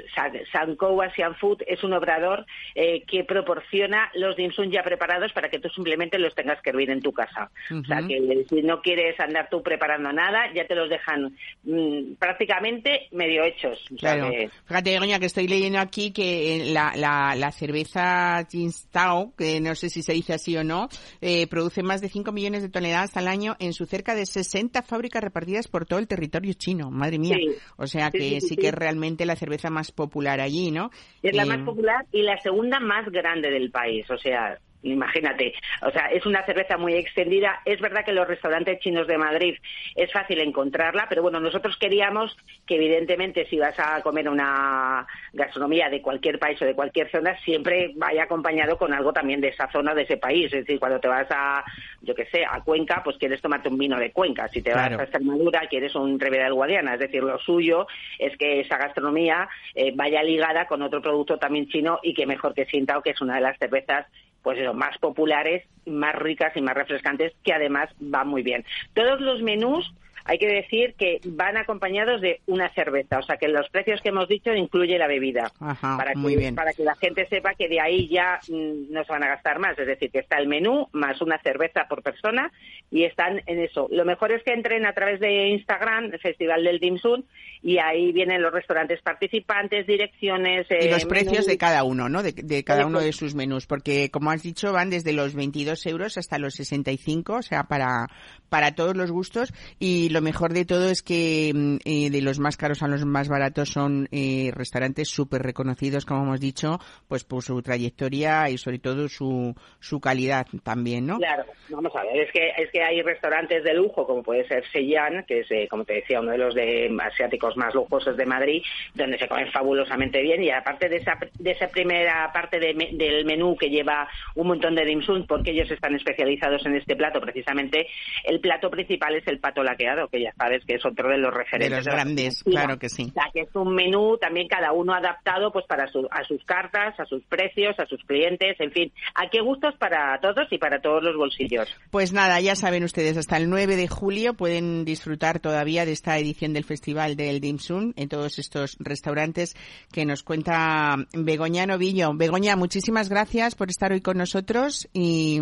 Sanko Asian Food es un obrador eh, que proporciona los dim sum ya preparados para que tú simplemente los tengas que hervir en tu casa. O sea, que si no quieres andar tú preparando nada, ya te los dejan mm, prácticamente medio hechos. Claro que estoy leyendo aquí que eh, la, la, la cerveza Jinstao, que no sé si se dice así o no, eh, produce más de 5 millones de toneladas al año en su cerca de 60 fábricas repartidas por todo el territorio chino. Madre mía. O sea que sí, que es realmente la cerveza más popular allí, ¿no? Es la más eh, popular y la segunda más grande del país. O sea, Imagínate, o sea, es una cerveza muy extendida. Es verdad que en los restaurantes chinos de Madrid es fácil encontrarla, pero bueno, nosotros queríamos que evidentemente si vas a comer una gastronomía de cualquier país o de cualquier zona, siempre vaya acompañado con algo también de esa zona, de ese país. Es decir, cuando te vas a, yo qué sé, a Cuenca, pues quieres tomarte un vino de Cuenca. Si te vas a Extremadura, quieres un Ribera del Guadiana. Es decir, lo suyo es que esa gastronomía eh, vaya ligada con otro producto también chino y que mejor que Sintao, que es una de las cervezas pues eso, más populares, más ricas y más refrescantes, que además van muy bien. Todos los menús hay que decir que van acompañados de una cerveza, o sea que los precios que hemos dicho incluye la bebida, Ajá, para, muy que, bien. para que la gente sepa que de ahí ya mm, no se van a gastar más, es decir, que está el menú más una cerveza por persona y están en eso. Lo mejor es que entren a través de Instagram, el Festival del Dim Sum, y ahí vienen los restaurantes participantes, direcciones... Y eh, los precios menús. de cada uno, ¿no? De, de cada uno de sus menús, porque como has dicho van desde los 22 euros hasta los 65, o sea, para para todos los gustos. Y lo mejor de todo es que mm, eh, de los más caros a los más baratos son eh, restaurantes súper reconocidos, como hemos dicho, pues por su trayectoria y sobre todo su su calidad también, ¿no? Claro, vamos a ver, es que, es que hay restaurantes de lujo, como puede ser Seyhan, que es, eh, como te decía, uno de los de asiáticos más lujosos de Madrid, donde se comen fabulosamente bien, y aparte de esa, de esa primera parte del menú que lleva un montón de dim sum, porque ellos están especializados en este plato, precisamente, el plato principal es el pato laqueado, que ya sabes que es otro de los De referentes. los la grandes, claro que sí. O sea, que es un menú también cada uno adaptado pues para su- a sus cartas, a sus precios, a sus clientes, en fin, a qué gustos para todos y para todos los bolsillos. Pues nada, ya saben ustedes, hasta el 9 de julio pueden disfrutar todavía de esta edición del Festival del Dim Sum en todos estos restaurantes que nos cuenta Begoña Novillo. Begoña, muchísimas gracias por estar hoy con nosotros y,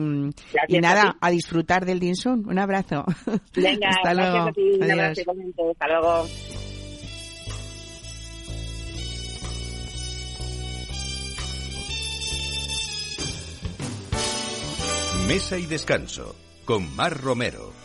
y a nada, ti. a disfrutar del Dim Sum. Un abrazo. Venga, [LAUGHS] hasta luego. A ti, un abrazo Adiós. igualmente, hasta luego. Mesa y descanso con Mar Romero.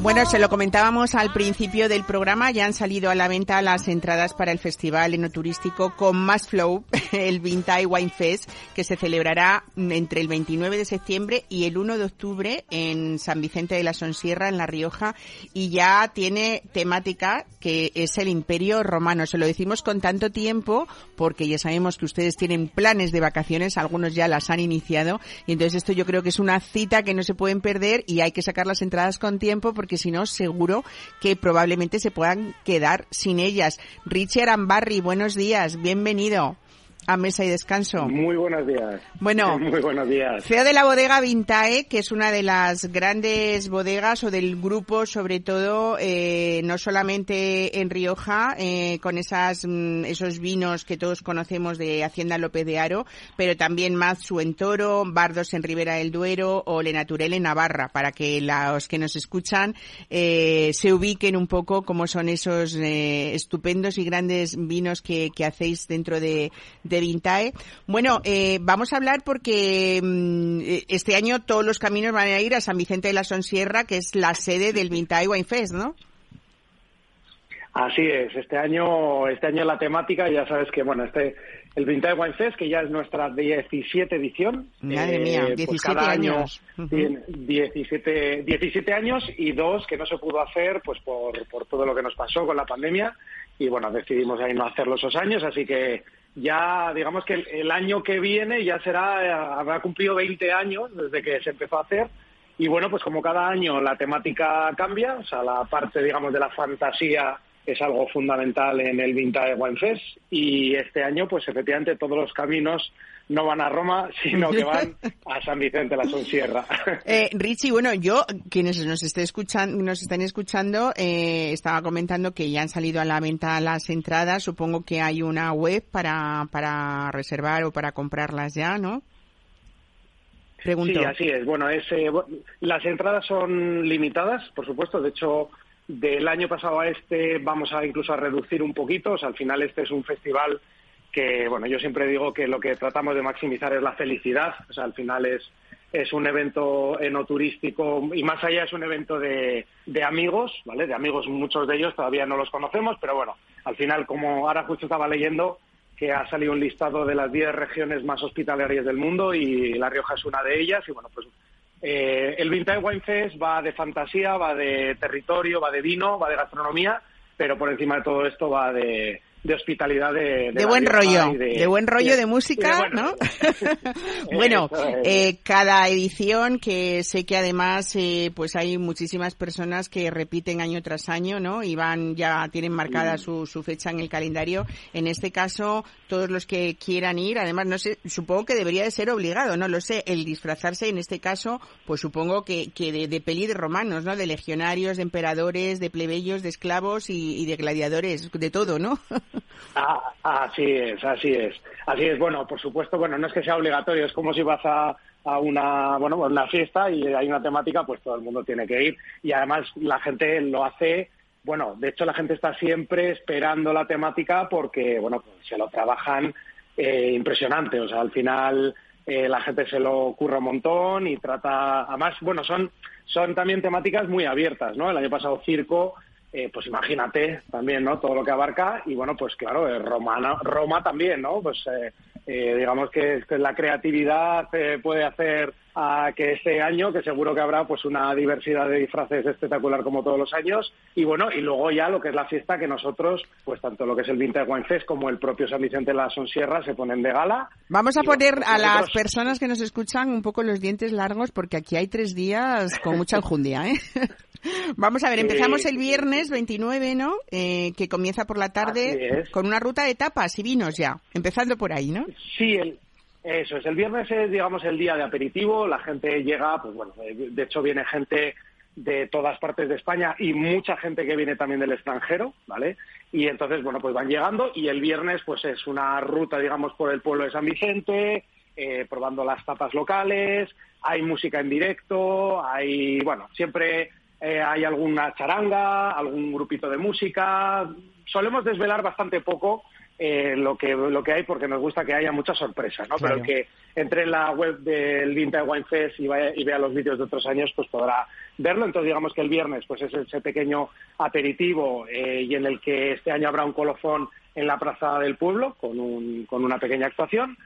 Bueno, se lo comentábamos al principio del programa, ya han salido a la venta las entradas para el festival enoturístico con más flow, [LAUGHS] el Vintage Wine Fest, que se celebrará entre el 29 de septiembre y el 1 de octubre en San Vicente de la Sonsierra, en La Rioja, y ya tiene temática que es el Imperio Romano. Se lo decimos con tanto tiempo porque ya sabemos que ustedes tienen planes de vacaciones, algunos ya las han iniciado, y entonces esto yo creo que es una cita que no se pueden perder y hay que sacar las entradas con tiempo porque si no, seguro que probablemente se puedan quedar sin ellas. Richard Ambarri, buenos días, bienvenido a Mesa y Descanso. Muy buenos días. Bueno, [LAUGHS] Muy buenos días. CEO de la bodega Vintae, que es una de las grandes bodegas o del grupo, sobre todo, eh, no solamente en Rioja, eh, con esas, mm, esos vinos que todos conocemos de Hacienda López de Aro, pero también Mazzu en Toro, Bardos en Ribera del Duero o Le Naturel en Navarra, para que los que nos escuchan eh, se ubiquen un poco cómo son esos estupendos y grandes vinos que, que hacéis dentro de, de Vintae. Bueno, eh, vamos a hablar porque mm, eh, este año todos los caminos van a ir a San Vicente de la Sonsierra, que es la sede del Vintae Wine Fest, ¿no? Así es, este año, este año la temática, ya sabes que, bueno, este, el Vintage Wine Fest, que ya es nuestra 17 edición. Madre mía, pues 17 cada año años. Ujú. tiene 17, 17 años y dos que no se pudo hacer pues por, por todo lo que nos pasó con la pandemia y bueno, decidimos ahí no hacerlo esos años, así que ya digamos que el, el año que viene ya será, eh, habrá cumplido 20 años desde que se empezó a hacer. Y bueno, pues como cada año la temática cambia, o sea, la parte, digamos, de la fantasía es algo fundamental en el Vintage Wine Fest y este año, pues efectivamente todos los caminos no van a Roma, [LAUGHS] sino que van a San Vicente la Sonsierra. [LAUGHS] Eh, Richie, bueno, yo, quienes nos, esté escuchando, nos están escuchando, eh, estaba comentando que ya han salido a la venta las entradas. Supongo que hay una web para, para reservar o para comprarlas ya, ¿no? Pregunto. Sí, así es. Bueno, es, eh, las entradas son limitadas, por supuesto. De hecho, del año pasado a este vamos a incluso a reducir un poquito. O sea, al final este es un festival que, bueno, yo siempre digo que lo que tratamos de maximizar es la felicidad. O sea, al final es, es un evento enoturístico y más allá es un evento de, de amigos, ¿vale? De amigos, muchos de ellos todavía no los conocemos, pero bueno, al final, como ahora justo estaba leyendo, que ha salido un listado de las 10 regiones más hospitalarias del mundo y La Rioja es una de ellas. Y bueno, pues eh, el Vintage Wine Fest va de fantasía, va de territorio, va de vino, va de gastronomía, pero por encima de todo esto va de, de hospitalidad de, de, la buen rollo, de, buen rollo de música, y de buen ¿no? [LAUGHS] [LAUGHS] bueno, eh, cada edición que sé que además eh, pues hay muchísimas personas que repiten año tras año, ¿no? Y van ya tienen marcada su, su fecha en el calendario. En este caso, todos los que quieran ir, además no sé, supongo que debería de ser obligado, no lo sé, el disfrazarse en este caso, pues supongo que, que de, de peli de romanos, ¿no? De legionarios, de emperadores, de plebeyos, de esclavos y, y de gladiadores, de todo, ¿no? [LAUGHS] Ah, así es, así es. Así es, bueno, por supuesto, bueno, no es que sea obligatorio, es como si vas a, una, bueno, a una fiesta y hay una temática, pues todo el mundo tiene que ir. Y además la gente lo hace, bueno, de hecho la gente está siempre esperando la temática porque, bueno, pues se lo trabajan eh, impresionante. O sea, al final eh, la gente se lo curra un montón y trata, además, bueno, son, son también temáticas muy abiertas, ¿no? El año pasado circo, eh, pues imagínate también, ¿no? Todo lo que abarca y bueno, pues claro, eh, Roma, Roma también, ¿no? Pues eh, eh, digamos que, la creatividad eh, puede hacer a que este año, que seguro que habrá pues una diversidad de disfraces espectacular como todos los años y bueno, y luego ya lo que es la fiesta que nosotros, pues tanto lo que es el Vintage Wine Fest como el propio San Vicente de la Sonsierra se ponen de gala. Vamos a poner pues a las personas que nos escuchan un poco los dientes largos porque aquí hay tres días con mucha enjundia, ¿eh? [LAUGHS] [LAUGHS] Vamos a ver, empezamos el viernes 29, ¿no? Eh, que comienza por la tarde con una ruta de tapas y vinos ya, empezando por ahí, ¿no? Sí, el, eso es. El viernes es, digamos, el día de aperitivo. La gente llega, pues bueno, de de hecho viene gente de todas partes de España y mucha gente que viene también del extranjero, ¿vale? Y entonces, bueno, pues van llegando y el viernes, pues es una ruta, digamos, por el pueblo de San Vicente, eh, probando las tapas locales, hay música en directo, hay, bueno, siempre eh, hay alguna charanga, algún grupito de música. Solemos desvelar bastante poco eh, lo que lo que hay porque nos gusta que haya muchas sorpresas, ¿no? Claro. Pero el que entre en la web del Vintage Wine Fest y, vaya- y vea los vídeos de otros años, pues podrá verlo. Entonces, digamos que el viernes pues es ese pequeño aperitivo eh, y en el que este año habrá un colofón en la Plaza del Pueblo con, un, con una pequeña actuación.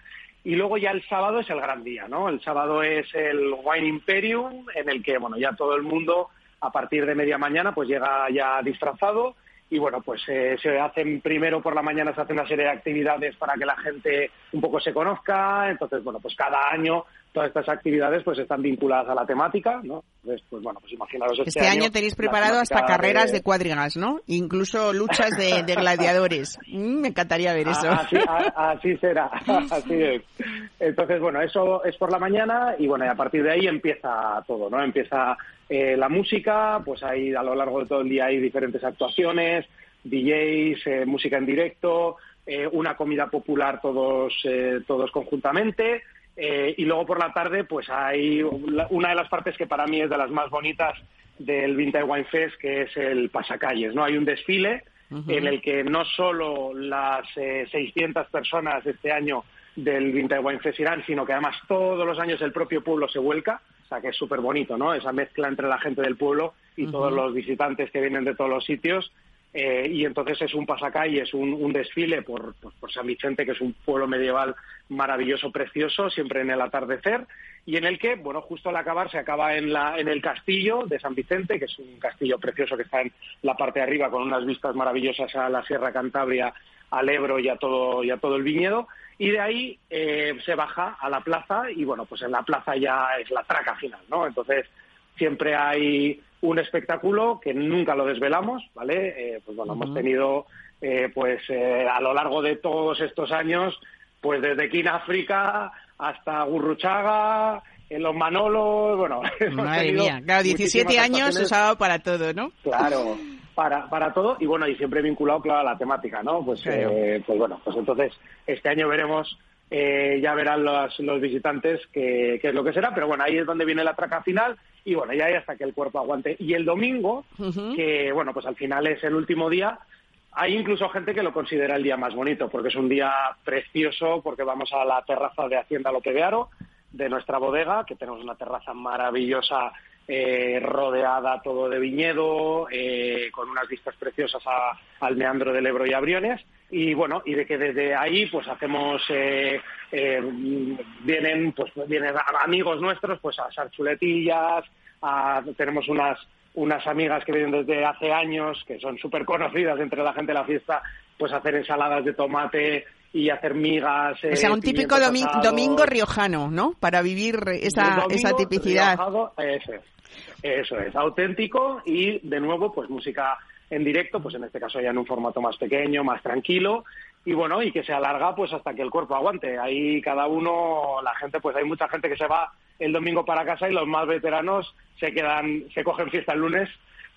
Y luego ya el sábado es el gran día, ¿no? El sábado es el Wine Imperium, en el que, bueno, ya todo el mundo a partir de media mañana pues llega ya disfrazado y bueno, pues eh, se hacen primero por la mañana se hace una serie de actividades para que la gente un poco se conozca, entonces bueno, pues cada año todas estas actividades pues están vinculadas a la temática, ¿no? Entonces, pues bueno, pues imaginaros este, Este año tenéis preparado hasta carreras de cuadrigas, ¿no? Incluso luchas de, de gladiadores. Mm, me encantaría ver eso. Ah, Así, a- así será, [LAUGHS] así es. Entonces, bueno, eso es por la mañana y bueno, y a partir de ahí empieza todo, ¿no? Empieza eh, la música, pues ahí a lo largo de todo el día hay diferentes actuaciones, DJs, eh, música en directo, eh, una comida popular todos, eh, todos conjuntamente. Eh, y luego por la tarde, pues hay una de las partes que para mí es de las más bonitas del Vintage Wine Fest, que es el pasacalles, ¿no? Hay un desfile en el que no solo las eh, 600 personas este año del Vintage Wine Fest irán, sino que además todos los años el propio pueblo se vuelca, o sea que es súper bonito, ¿no? Esa mezcla entre la gente del pueblo y todos los visitantes que vienen de todos los sitios. Eh, y entonces es un pasacalles, un, un desfile por, por, por San Vicente, que es un pueblo medieval maravilloso, precioso, siempre en el atardecer, y en el que, bueno, justo al acabar se acaba en, la, en el castillo de San Vicente, que es un castillo precioso que está en la parte de arriba con unas vistas maravillosas a la Sierra Cantabria, al Ebro y a todo, y a todo el viñedo, y de ahí eh, se baja a la plaza y, bueno, pues en la plaza ya es la traca final, ¿no? Entonces, siempre hay un espectáculo que nunca lo desvelamos, ¿vale? Eh, pues bueno, hemos tenido, eh, pues eh, a lo largo de todos estos años, pues desde King África hasta Gurruchaga, en los Manolos, bueno. [LAUGHS] Madre mía, claro, 17 muchísimas años dado para todo, ¿no? Claro, [LAUGHS] para, para todo y bueno, y siempre vinculado, claro, a la temática, ¿no? Pues, Claro. eh, pues bueno, pues entonces este año veremos, eh, ya verán los, los visitantes qué es lo que será, pero bueno, ahí es donde viene la traca final y bueno, ya hay hasta que el cuerpo aguante. Y el domingo, que bueno, pues al final es el último día, hay incluso gente que lo considera el día más bonito, porque es un día precioso, porque vamos a la terraza de Hacienda Lopevearo, de nuestra bodega, que tenemos una terraza maravillosa, eh, rodeada todo de viñedo, eh, con unas vistas preciosas a- al meandro del Ebro y a Briones. Y bueno, y de que desde ahí pues hacemos, eh, eh, vienen pues vienen amigos nuestros pues a asar chuletillas, a- tenemos unas unas amigas que vienen desde hace años, que son súper conocidas entre la gente de la fiesta, pues hacer ensaladas de tomate y hacer migas. o sea, eh, un típico domi- domingo riojano, ¿no? Para vivir esa, esa tipicidad. riojado, eso es. Eso es, auténtico y de nuevo, pues música en directo, pues en este caso ya en un formato más pequeño, más tranquilo y bueno, y que se alarga pues hasta que el cuerpo aguante. Ahí cada uno, la gente, pues hay mucha gente que se va el domingo para casa y los más veteranos se quedan, se cogen fiesta el lunes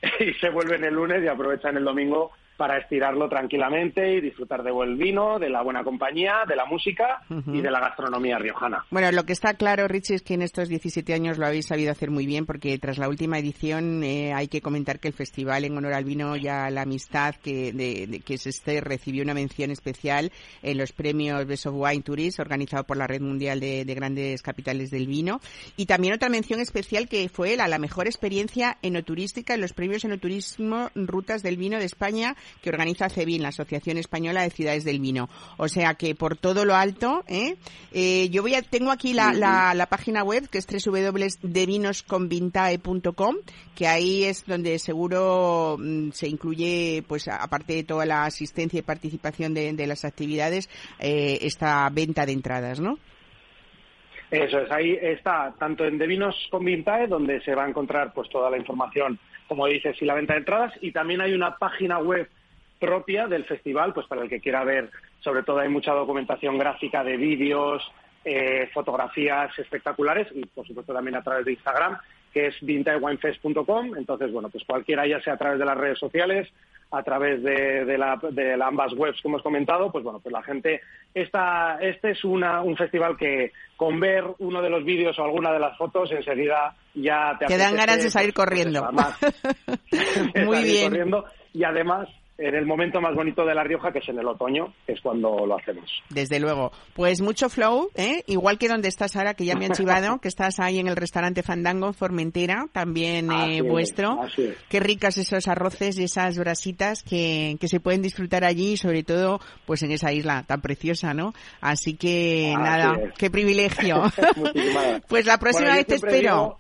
[LAUGHS] y se vuelven el lunes y aprovechan el domingo para estirarlo tranquilamente y disfrutar de buen vino, de la buena compañía, de la música y de la gastronomía riojana. Bueno, lo que está claro, Richie, es que en estos 17 años lo habéis sabido hacer muy bien, porque tras la última edición eh, hay que comentar que el festival en honor al vino y a la amistad que, de, de- que es este recibió una mención especial en los premios Best of Wine Tourist, organizado por la Red Mundial de, de Grandes Capitales del Vino, y también otra mención especial que fue la, la mejor experiencia enoturística en los premios Enoturismo Rutas del Vino de España que organiza CEVIN, la Asociación Española de Ciudades del Vino. O sea que por todo lo alto, ¿eh? Eh, yo voy a, tengo aquí la, la, la página web que es www.devinosconvintae.com, que ahí es donde seguro mm, se incluye, pues aparte de toda la asistencia y participación de, de las actividades, eh, esta venta de entradas, ¿no? Eso es, ahí está, tanto en Devinos con Vintae, donde se va a encontrar pues toda la información, como dices, y la venta de entradas, y también hay una página web propia del festival, pues para el que quiera ver, sobre todo hay mucha documentación gráfica de vídeos, eh, fotografías espectaculares, y por supuesto también a través de Instagram, que es vintaewinefest.com, entonces bueno, pues cualquiera, ya sea a través de las redes sociales, a través de, de, la- de la- ambas webs que hemos comentado, pues bueno, pues la gente, esta, este es una, un festival que con ver uno de los vídeos o alguna de las fotos enseguida ya te Te dan ganas de salir pues, pues corriendo. además, [LAUGHS] [LAUGHS] Muy bien. corriendo, y además en el momento más bonito de La Rioja, que es en el otoño, que es cuando lo hacemos. Desde luego. Pues mucho flow, ¿eh? Igual que donde estás ahora, que ya me han chivado, [LAUGHS] que estás ahí en el restaurante Fandango en Formentera, también eh, es, vuestro. Qué ricas esos arroces y esas brasitas que, que se pueden disfrutar allí, sobre todo pues en esa isla tan preciosa, ¿no? Así que Así nada, es. qué privilegio. [LAUGHS] Pues la próxima Bueno, vez te espero.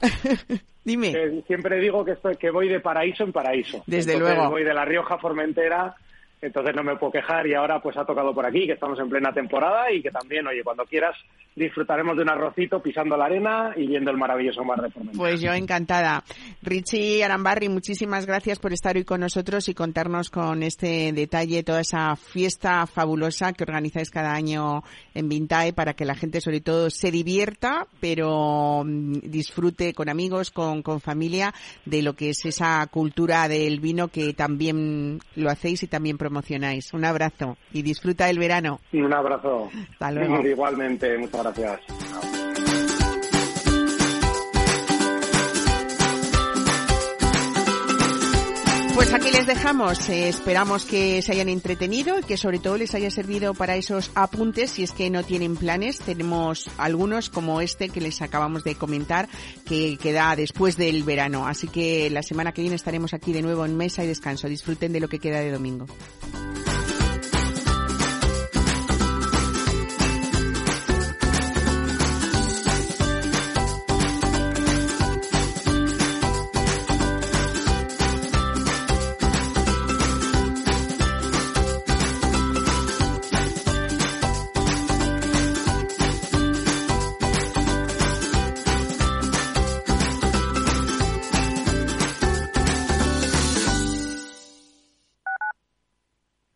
Dime. Eh, siempre digo que, estoy, que voy de paraíso en paraíso. Desde Entonces, luego. Voy de La Rioja Formentera, entonces no me puedo quejar y ahora pues ha tocado por aquí, que estamos en plena temporada y que también, oye, cuando quieras disfrutaremos de un arrocito pisando la arena y viendo el maravilloso mar de Formentera. Pues yo encantada. Richie Arambarri, muchísimas gracias por estar hoy con nosotros y contarnos con este detalle toda esa fiesta fabulosa que organizáis cada año en Vintae para que la gente sobre todo se divierta, pero mm, disfrute con amigos, con, con familia de lo que es esa cultura del vino que también lo hacéis y también. Un abrazo y disfruta del verano. Un abrazo. Hasta luego. [LAUGHS] Igualmente, muchas gracias. Pues aquí les dejamos. Eh, esperamos que se hayan entretenido y que sobre todo les haya servido para esos apuntes. Si es que no tienen planes, tenemos algunos como este que les acabamos de comentar que queda después del verano. Así que la semana que viene estaremos aquí de nuevo en mesa y descanso. Disfruten de lo que queda de domingo.